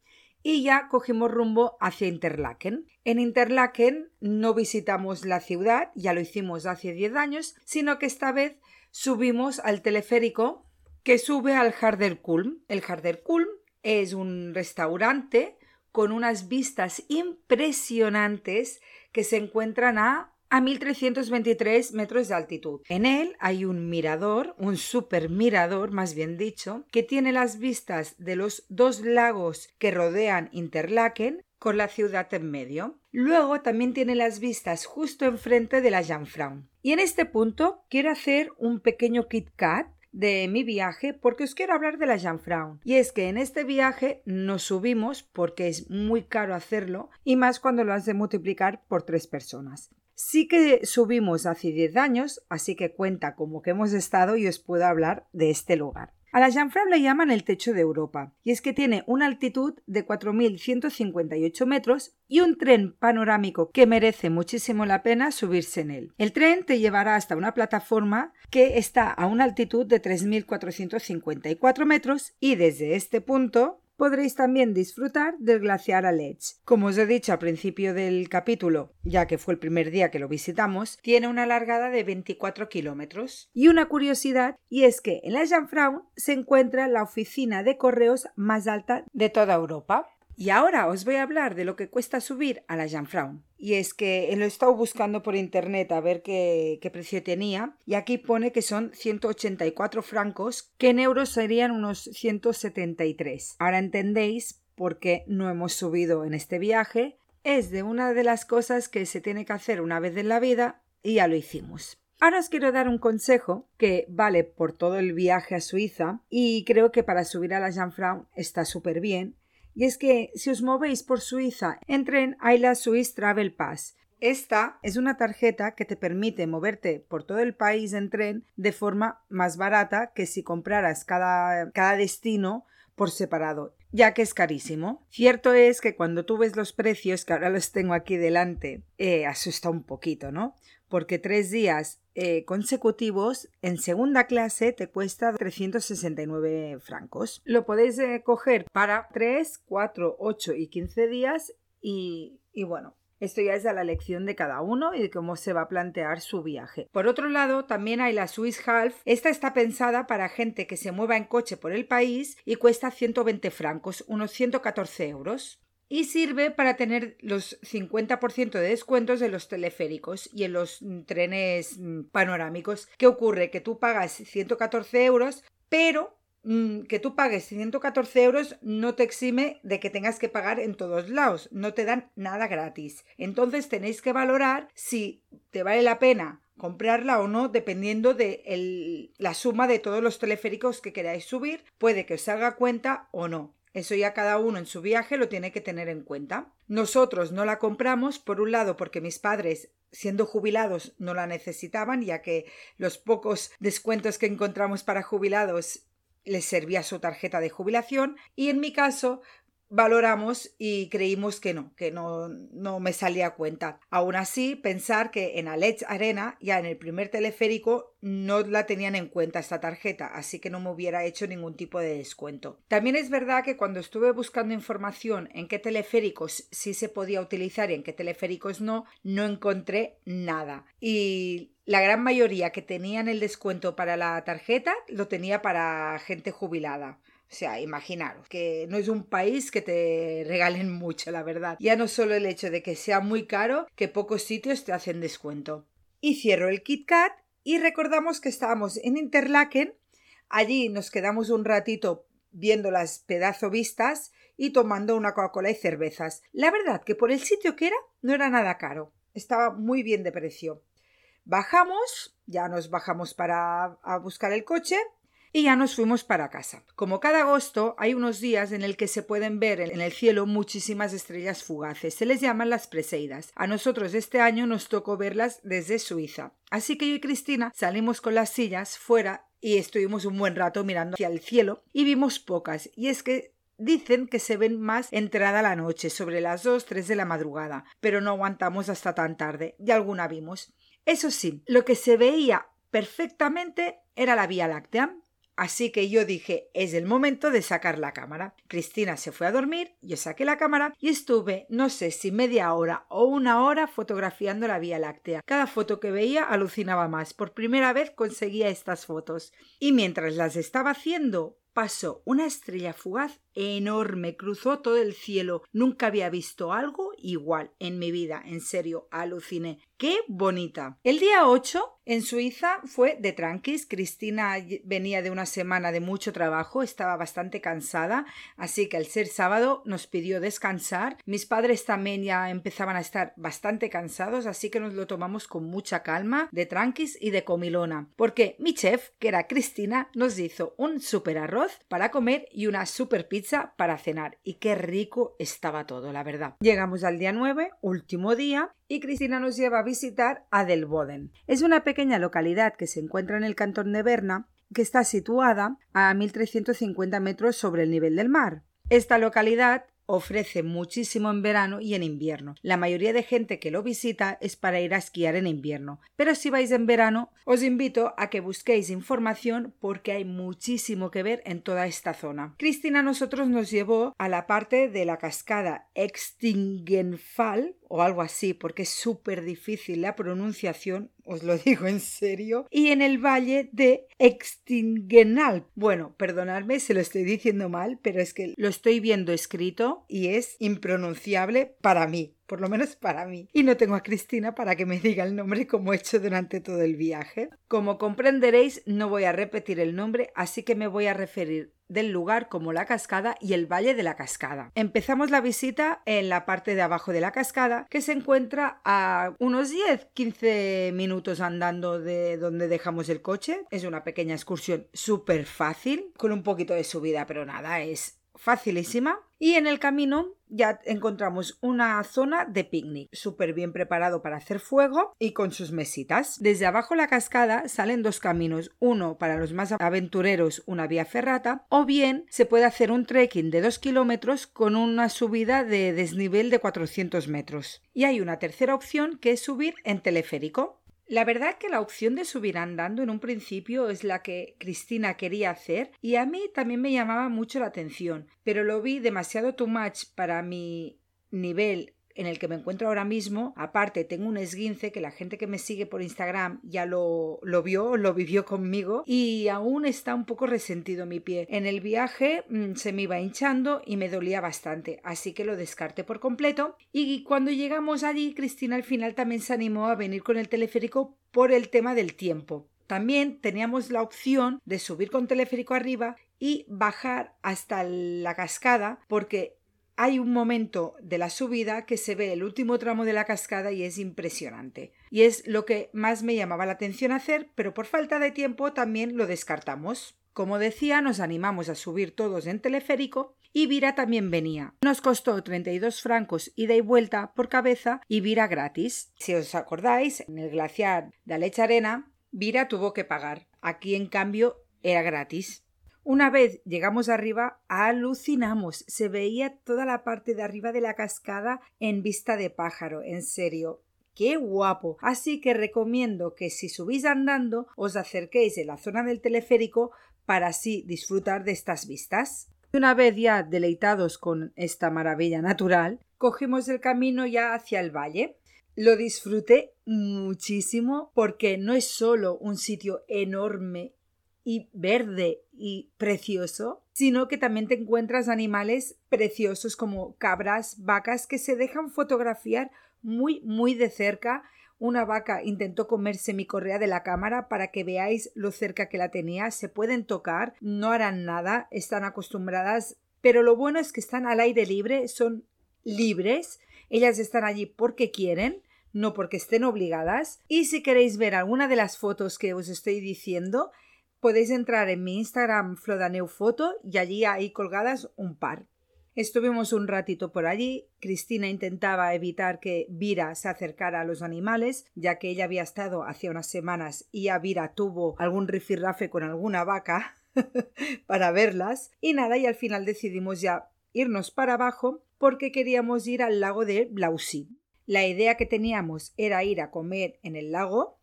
y ya cogimos rumbo hacia Interlaken. En Interlaken no visitamos la ciudad, ya lo hicimos hace 10 años, sino que esta vez subimos al teleférico que sube al Harderkulm. El Harderkulm es un restaurante con unas vistas impresionantes que se encuentran a a 1323 metros de altitud. En él hay un mirador, un super mirador, más bien dicho, que tiene las vistas de los dos lagos que rodean Interlaken con la ciudad en medio. Luego también tiene las vistas justo enfrente de la Janfraun. Y en este punto quiero hacer un pequeño Kit Kat de mi viaje porque os quiero hablar de la Janfraun. Y es que en este viaje nos subimos porque es muy caro hacerlo y más cuando lo has de multiplicar por tres personas. Sí que subimos hace 10 años, así que cuenta como que hemos estado y os puedo hablar de este lugar. A la Janfrau le llaman el techo de Europa, y es que tiene una altitud de 4.158 metros y un tren panorámico que merece muchísimo la pena subirse en él. El tren te llevará hasta una plataforma que está a una altitud de 3.454 metros y desde este punto podréis también disfrutar del glaciar Aletsch. Como os he dicho al principio del capítulo, ya que fue el primer día que lo visitamos, tiene una largada de 24 kilómetros. Y una curiosidad, y es que en la Janfraun se encuentra la oficina de correos más alta de toda Europa. Y ahora os voy a hablar de lo que cuesta subir a la Janfraun. Y es que lo he estado buscando por internet a ver qué, qué, precio tenía. Y aquí pone que son 184 francos, que en euros serían unos 173. Ahora entendéis por qué no hemos subido en este viaje. Es de una de las cosas que se tiene que hacer una vez en la vida y ya lo hicimos. Ahora os quiero dar un consejo que vale por todo el viaje a Suiza y creo que para subir a la Janfraun está súper bien y es que si os movéis por Suiza en tren hay la Swiss Travel Pass. Esta es una tarjeta que te permite moverte por todo el país en tren de forma más barata que si compraras cada, cada destino por separado, ya que es carísimo. Cierto es que cuando tú ves los precios, que ahora los tengo aquí delante, eh, asusta un poquito, ¿no? Porque tres días eh, consecutivos en segunda clase te cuesta 369 francos. Lo podéis eh, coger para 3, 4, 8 y 15 días y, y bueno, esto ya es a la elección de cada uno y de cómo se va a plantear su viaje. Por otro lado, también hay la Swiss Half. Esta está pensada para gente que se mueva en coche por el país y cuesta 120 francos, unos 114 euros y sirve para tener los 50% de descuentos de los teleféricos y en los mm, trenes mm, panorámicos. ¿Qué ocurre? Que tú pagas 114 euros, pero Mm, que tú pagues 114 euros no te exime de que tengas que pagar en todos lados, no te dan nada gratis. Entonces tenéis que valorar si te vale la pena comprarla o no dependiendo de la suma de todos los teleféricos que queráis subir, puede que os salga cuenta o no. Eso ya cada uno en su viaje lo tiene que tener en cuenta. Nosotros no la compramos, por un lado, porque mis padres, siendo jubilados, no la necesitaban, ya que los pocos descuentos que encontramos para jubilados les servía su tarjeta de jubilación y en mi caso valoramos y creímos que no, que no, no me salía a cuenta. Aún así, pensar que en Alex Arena, ya en el primer teleférico, no la tenían en cuenta esta tarjeta, así que no me hubiera hecho ningún tipo de descuento. También es verdad que cuando estuve buscando información en qué teleféricos sí se podía utilizar y en qué teleféricos no, no encontré nada. Y la gran mayoría que tenían el descuento para la tarjeta lo tenía para gente jubilada. O sea, imaginaros que no es un país que te regalen mucho, la verdad. Ya no solo el hecho de que sea muy caro, que pocos sitios te hacen descuento. Y cierro el KitKat y recordamos que estábamos en Interlaken. Allí nos quedamos un ratito viendo las pedazo vistas y tomando una Coca-Cola y cervezas. La verdad que por el sitio que era no era nada caro. Estaba muy bien de precio. Bajamos, ya nos bajamos para buscar el coche y ya nos fuimos para casa. Como cada agosto hay unos días en el que se pueden ver en el cielo muchísimas estrellas fugaces. Se les llaman las Preseidas. A nosotros este año nos tocó verlas desde Suiza. Así que yo y Cristina salimos con las sillas fuera y estuvimos un buen rato mirando hacia el cielo y vimos pocas. Y es que Dicen que se ven más entrada la noche, sobre las 2, 3 de la madrugada, pero no aguantamos hasta tan tarde, y alguna vimos. Eso sí, lo que se veía perfectamente era la Vía Láctea, Así que yo dije, es el momento de sacar la cámara. Cristina se fue a dormir, yo saqué la cámara y estuve, no sé si media hora o una hora fotografiando la Vía Láctea. Cada foto que veía alucinaba más. Por primera vez conseguía estas fotos. Y mientras las estaba haciendo, pasó una estrella fugaz enorme, cruzó todo el cielo. Nunca había visto algo igual en mi vida, en serio, aluciné. ¡Qué bonita! El día 8 en Suiza fue de tranquis. Cristina venía de una semana de mucho trabajo, estaba bastante cansada, así que al ser sábado nos pidió descansar. Mis padres también ya empezaban a estar bastante cansados, así que nos lo tomamos con mucha calma, de tranquis y de comilona, porque mi chef, que era Cristina, nos hizo un super arroz para comer y una super pizza para cenar y qué rico estaba todo, la verdad. Llegamos al día 9, último día, y Cristina nos lleva a visitar a Delboden. Es una pequeña localidad que se encuentra en el cantón de Berna, que está situada a 1350 metros sobre el nivel del mar. Esta localidad ofrece muchísimo en verano y en invierno. La mayoría de gente que lo visita es para ir a esquiar en invierno. Pero si vais en verano, os invito a que busquéis información porque hay muchísimo que ver en toda esta zona. Cristina a nosotros nos llevó a la parte de la cascada Extingenfall o algo así porque es súper difícil la pronunciación os lo digo en serio, y en el valle de Extingenal. Bueno, perdonadme si lo estoy diciendo mal, pero es que lo estoy viendo escrito y es impronunciable para mí por lo menos para mí. Y no tengo a Cristina para que me diga el nombre como he hecho durante todo el viaje. Como comprenderéis, no voy a repetir el nombre, así que me voy a referir del lugar como la cascada y el valle de la cascada. Empezamos la visita en la parte de abajo de la cascada, que se encuentra a unos 10-15 minutos andando de donde dejamos el coche. Es una pequeña excursión súper fácil, con un poquito de subida, pero nada, es facilísima. Y en el camino ya encontramos una zona de picnic, súper bien preparado para hacer fuego y con sus mesitas. Desde abajo la cascada salen dos caminos, uno para los más aventureros, una vía ferrata, o bien se puede hacer un trekking de dos kilómetros con una subida de desnivel de 400 metros. Y hay una tercera opción que es subir en teleférico. La verdad que la opción de subir andando en un principio es la que Cristina quería hacer y a mí también me llamaba mucho la atención, pero lo vi demasiado too much para mi nivel en el que me encuentro ahora mismo, aparte tengo un esguince que la gente que me sigue por Instagram ya lo, lo vio, lo vivió conmigo y aún está un poco resentido mi pie. En el viaje mm, se me iba hinchando y me dolía bastante, así que lo descarté por completo y cuando llegamos allí Cristina al final también se animó a venir con el teleférico por el tema del tiempo. También teníamos la opción de subir con teleférico arriba y bajar hasta la cascada porque hay un momento de la subida que se ve el último tramo de la cascada y es impresionante. Y es lo que más me llamaba la atención hacer, pero por falta de tiempo también lo descartamos. Como decía, nos animamos a subir todos en teleférico y Vira también venía. Nos costó 32 francos ida y vuelta por cabeza y Vira gratis. Si os acordáis, en el glaciar de Alecha Arena, Vira tuvo que pagar. Aquí, en cambio, era gratis. Una vez llegamos arriba, alucinamos. Se veía toda la parte de arriba de la cascada en vista de pájaro, en serio. ¡Qué guapo! Así que recomiendo que si subís andando os acerquéis en la zona del teleférico para así disfrutar de estas vistas. Una vez ya deleitados con esta maravilla natural, cogimos el camino ya hacia el valle. Lo disfruté muchísimo porque no es solo un sitio enorme y verde y precioso, sino que también te encuentras animales preciosos como cabras, vacas que se dejan fotografiar muy, muy de cerca. Una vaca intentó comerse mi correa de la cámara para que veáis lo cerca que la tenía. Se pueden tocar, no harán nada, están acostumbradas, pero lo bueno es que están al aire libre, son libres, ellas están allí porque quieren no porque estén obligadas. Y si queréis ver alguna de las fotos que os estoy diciendo, podéis entrar en mi Instagram Flodaneufoto y allí hay colgadas un par. Estuvimos un ratito por allí. Cristina intentaba evitar que Vira se acercara a los animales, ya que ella había estado hace unas semanas y a Vira tuvo algún rifirrafe con alguna vaca para verlas. Y nada, y al final decidimos ya irnos para abajo porque queríamos ir al lago de Blausy. La idea que teníamos era ir a comer en el lago,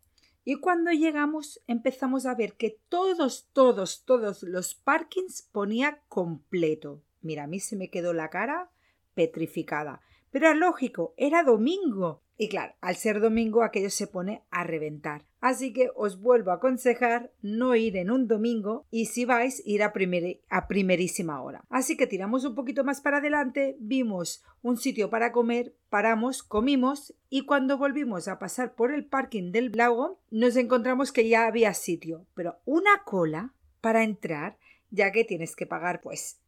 y cuando llegamos empezamos a ver que todos, todos, todos los parkings ponía completo. Mira, a mí se me quedó la cara petrificada. Pero era lógico, era domingo. Y claro, al ser domingo aquello se pone a reventar. Así que os vuelvo a aconsejar no ir en un domingo y si vais ir a, a primerísima hora. Así que tiramos un poquito más para adelante, vimos un sitio para comer, paramos, comimos y cuando volvimos a pasar por el parking del lago nos encontramos que ya había sitio, pero una cola para entrar ya que tienes que pagar pues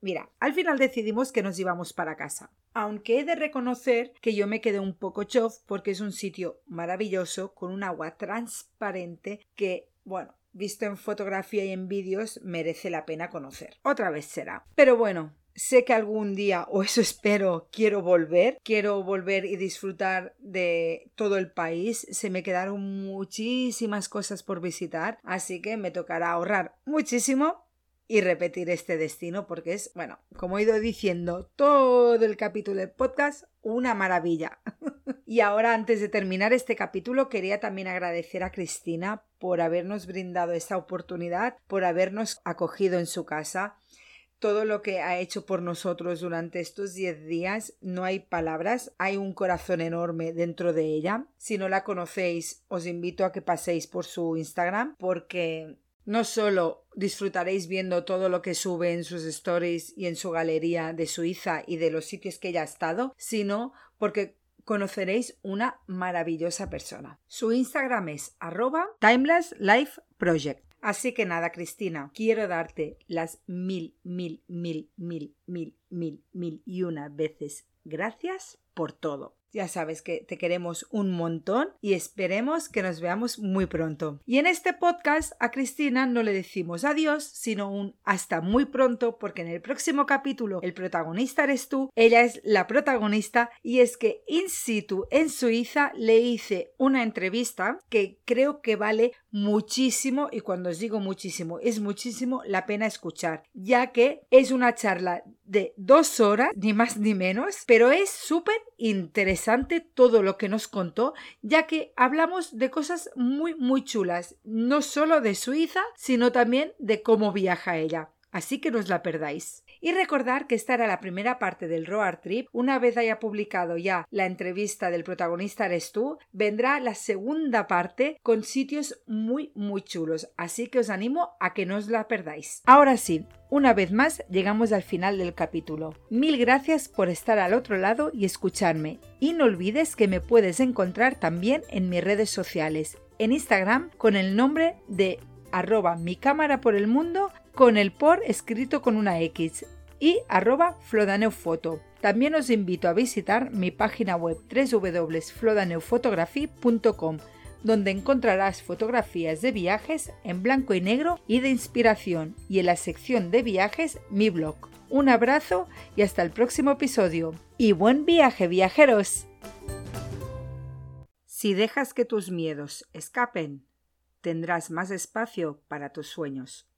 Mira, al final decidimos que nos íbamos para casa. Aunque he de reconocer que yo me quedé un poco chof porque es un sitio maravilloso con un agua transparente que, bueno, visto en fotografía y en vídeos merece la pena conocer. Otra vez será. Pero bueno, sé que algún día, o eso espero, quiero volver, quiero volver y disfrutar de todo el país. Se me quedaron muchísimas cosas por visitar, así que me tocará ahorrar muchísimo y repetir este destino porque es, bueno, como he ido diciendo todo el capítulo del podcast, una maravilla. y ahora, antes de terminar este capítulo, quería también agradecer a Cristina por habernos brindado esta oportunidad, por habernos acogido en su casa. Todo lo que ha hecho por nosotros durante estos 10 días, no hay palabras, hay un corazón enorme dentro de ella. Si no la conocéis, os invito a que paséis por su Instagram porque no solo disfrutaréis viendo todo lo que sube en sus stories y en su galería de Suiza y de los sitios que ella ha estado, sino porque conoceréis una maravillosa persona. Su Instagram es arroba Timeless Project. Así que nada, Cristina, quiero darte las mil, mil, mil, mil, mil, mil, mil y una veces gracias por todo. Ya sabes que te queremos un montón y esperemos que nos veamos muy pronto. Y en este podcast a Cristina no le decimos adiós, sino un hasta muy pronto porque en el próximo capítulo el protagonista eres tú, ella es la protagonista y es que in situ en Suiza le hice una entrevista que creo que vale muchísimo y cuando os digo muchísimo es muchísimo la pena escuchar ya que es una charla de dos horas ni más ni menos pero es súper interesante todo lo que nos contó ya que hablamos de cosas muy muy chulas no solo de Suiza sino también de cómo viaja ella así que no os la perdáis. Y recordar que esta era la primera parte del Road Trip. Una vez haya publicado ya la entrevista del protagonista eres tú, vendrá la segunda parte con sitios muy muy chulos, así que os animo a que no os la perdáis. Ahora sí, una vez más llegamos al final del capítulo. Mil gracias por estar al otro lado y escucharme. Y no olvides que me puedes encontrar también en mis redes sociales, en Instagram con el nombre de arroba mi cámara por el mundo con el por escrito con una X y arroba flodaneufoto. También os invito a visitar mi página web www.flodaneufotography.com donde encontrarás fotografías de viajes en blanco y negro y de inspiración y en la sección de viajes mi blog. Un abrazo y hasta el próximo episodio. Y buen viaje viajeros. Si dejas que tus miedos escapen, tendrás más espacio para tus sueños.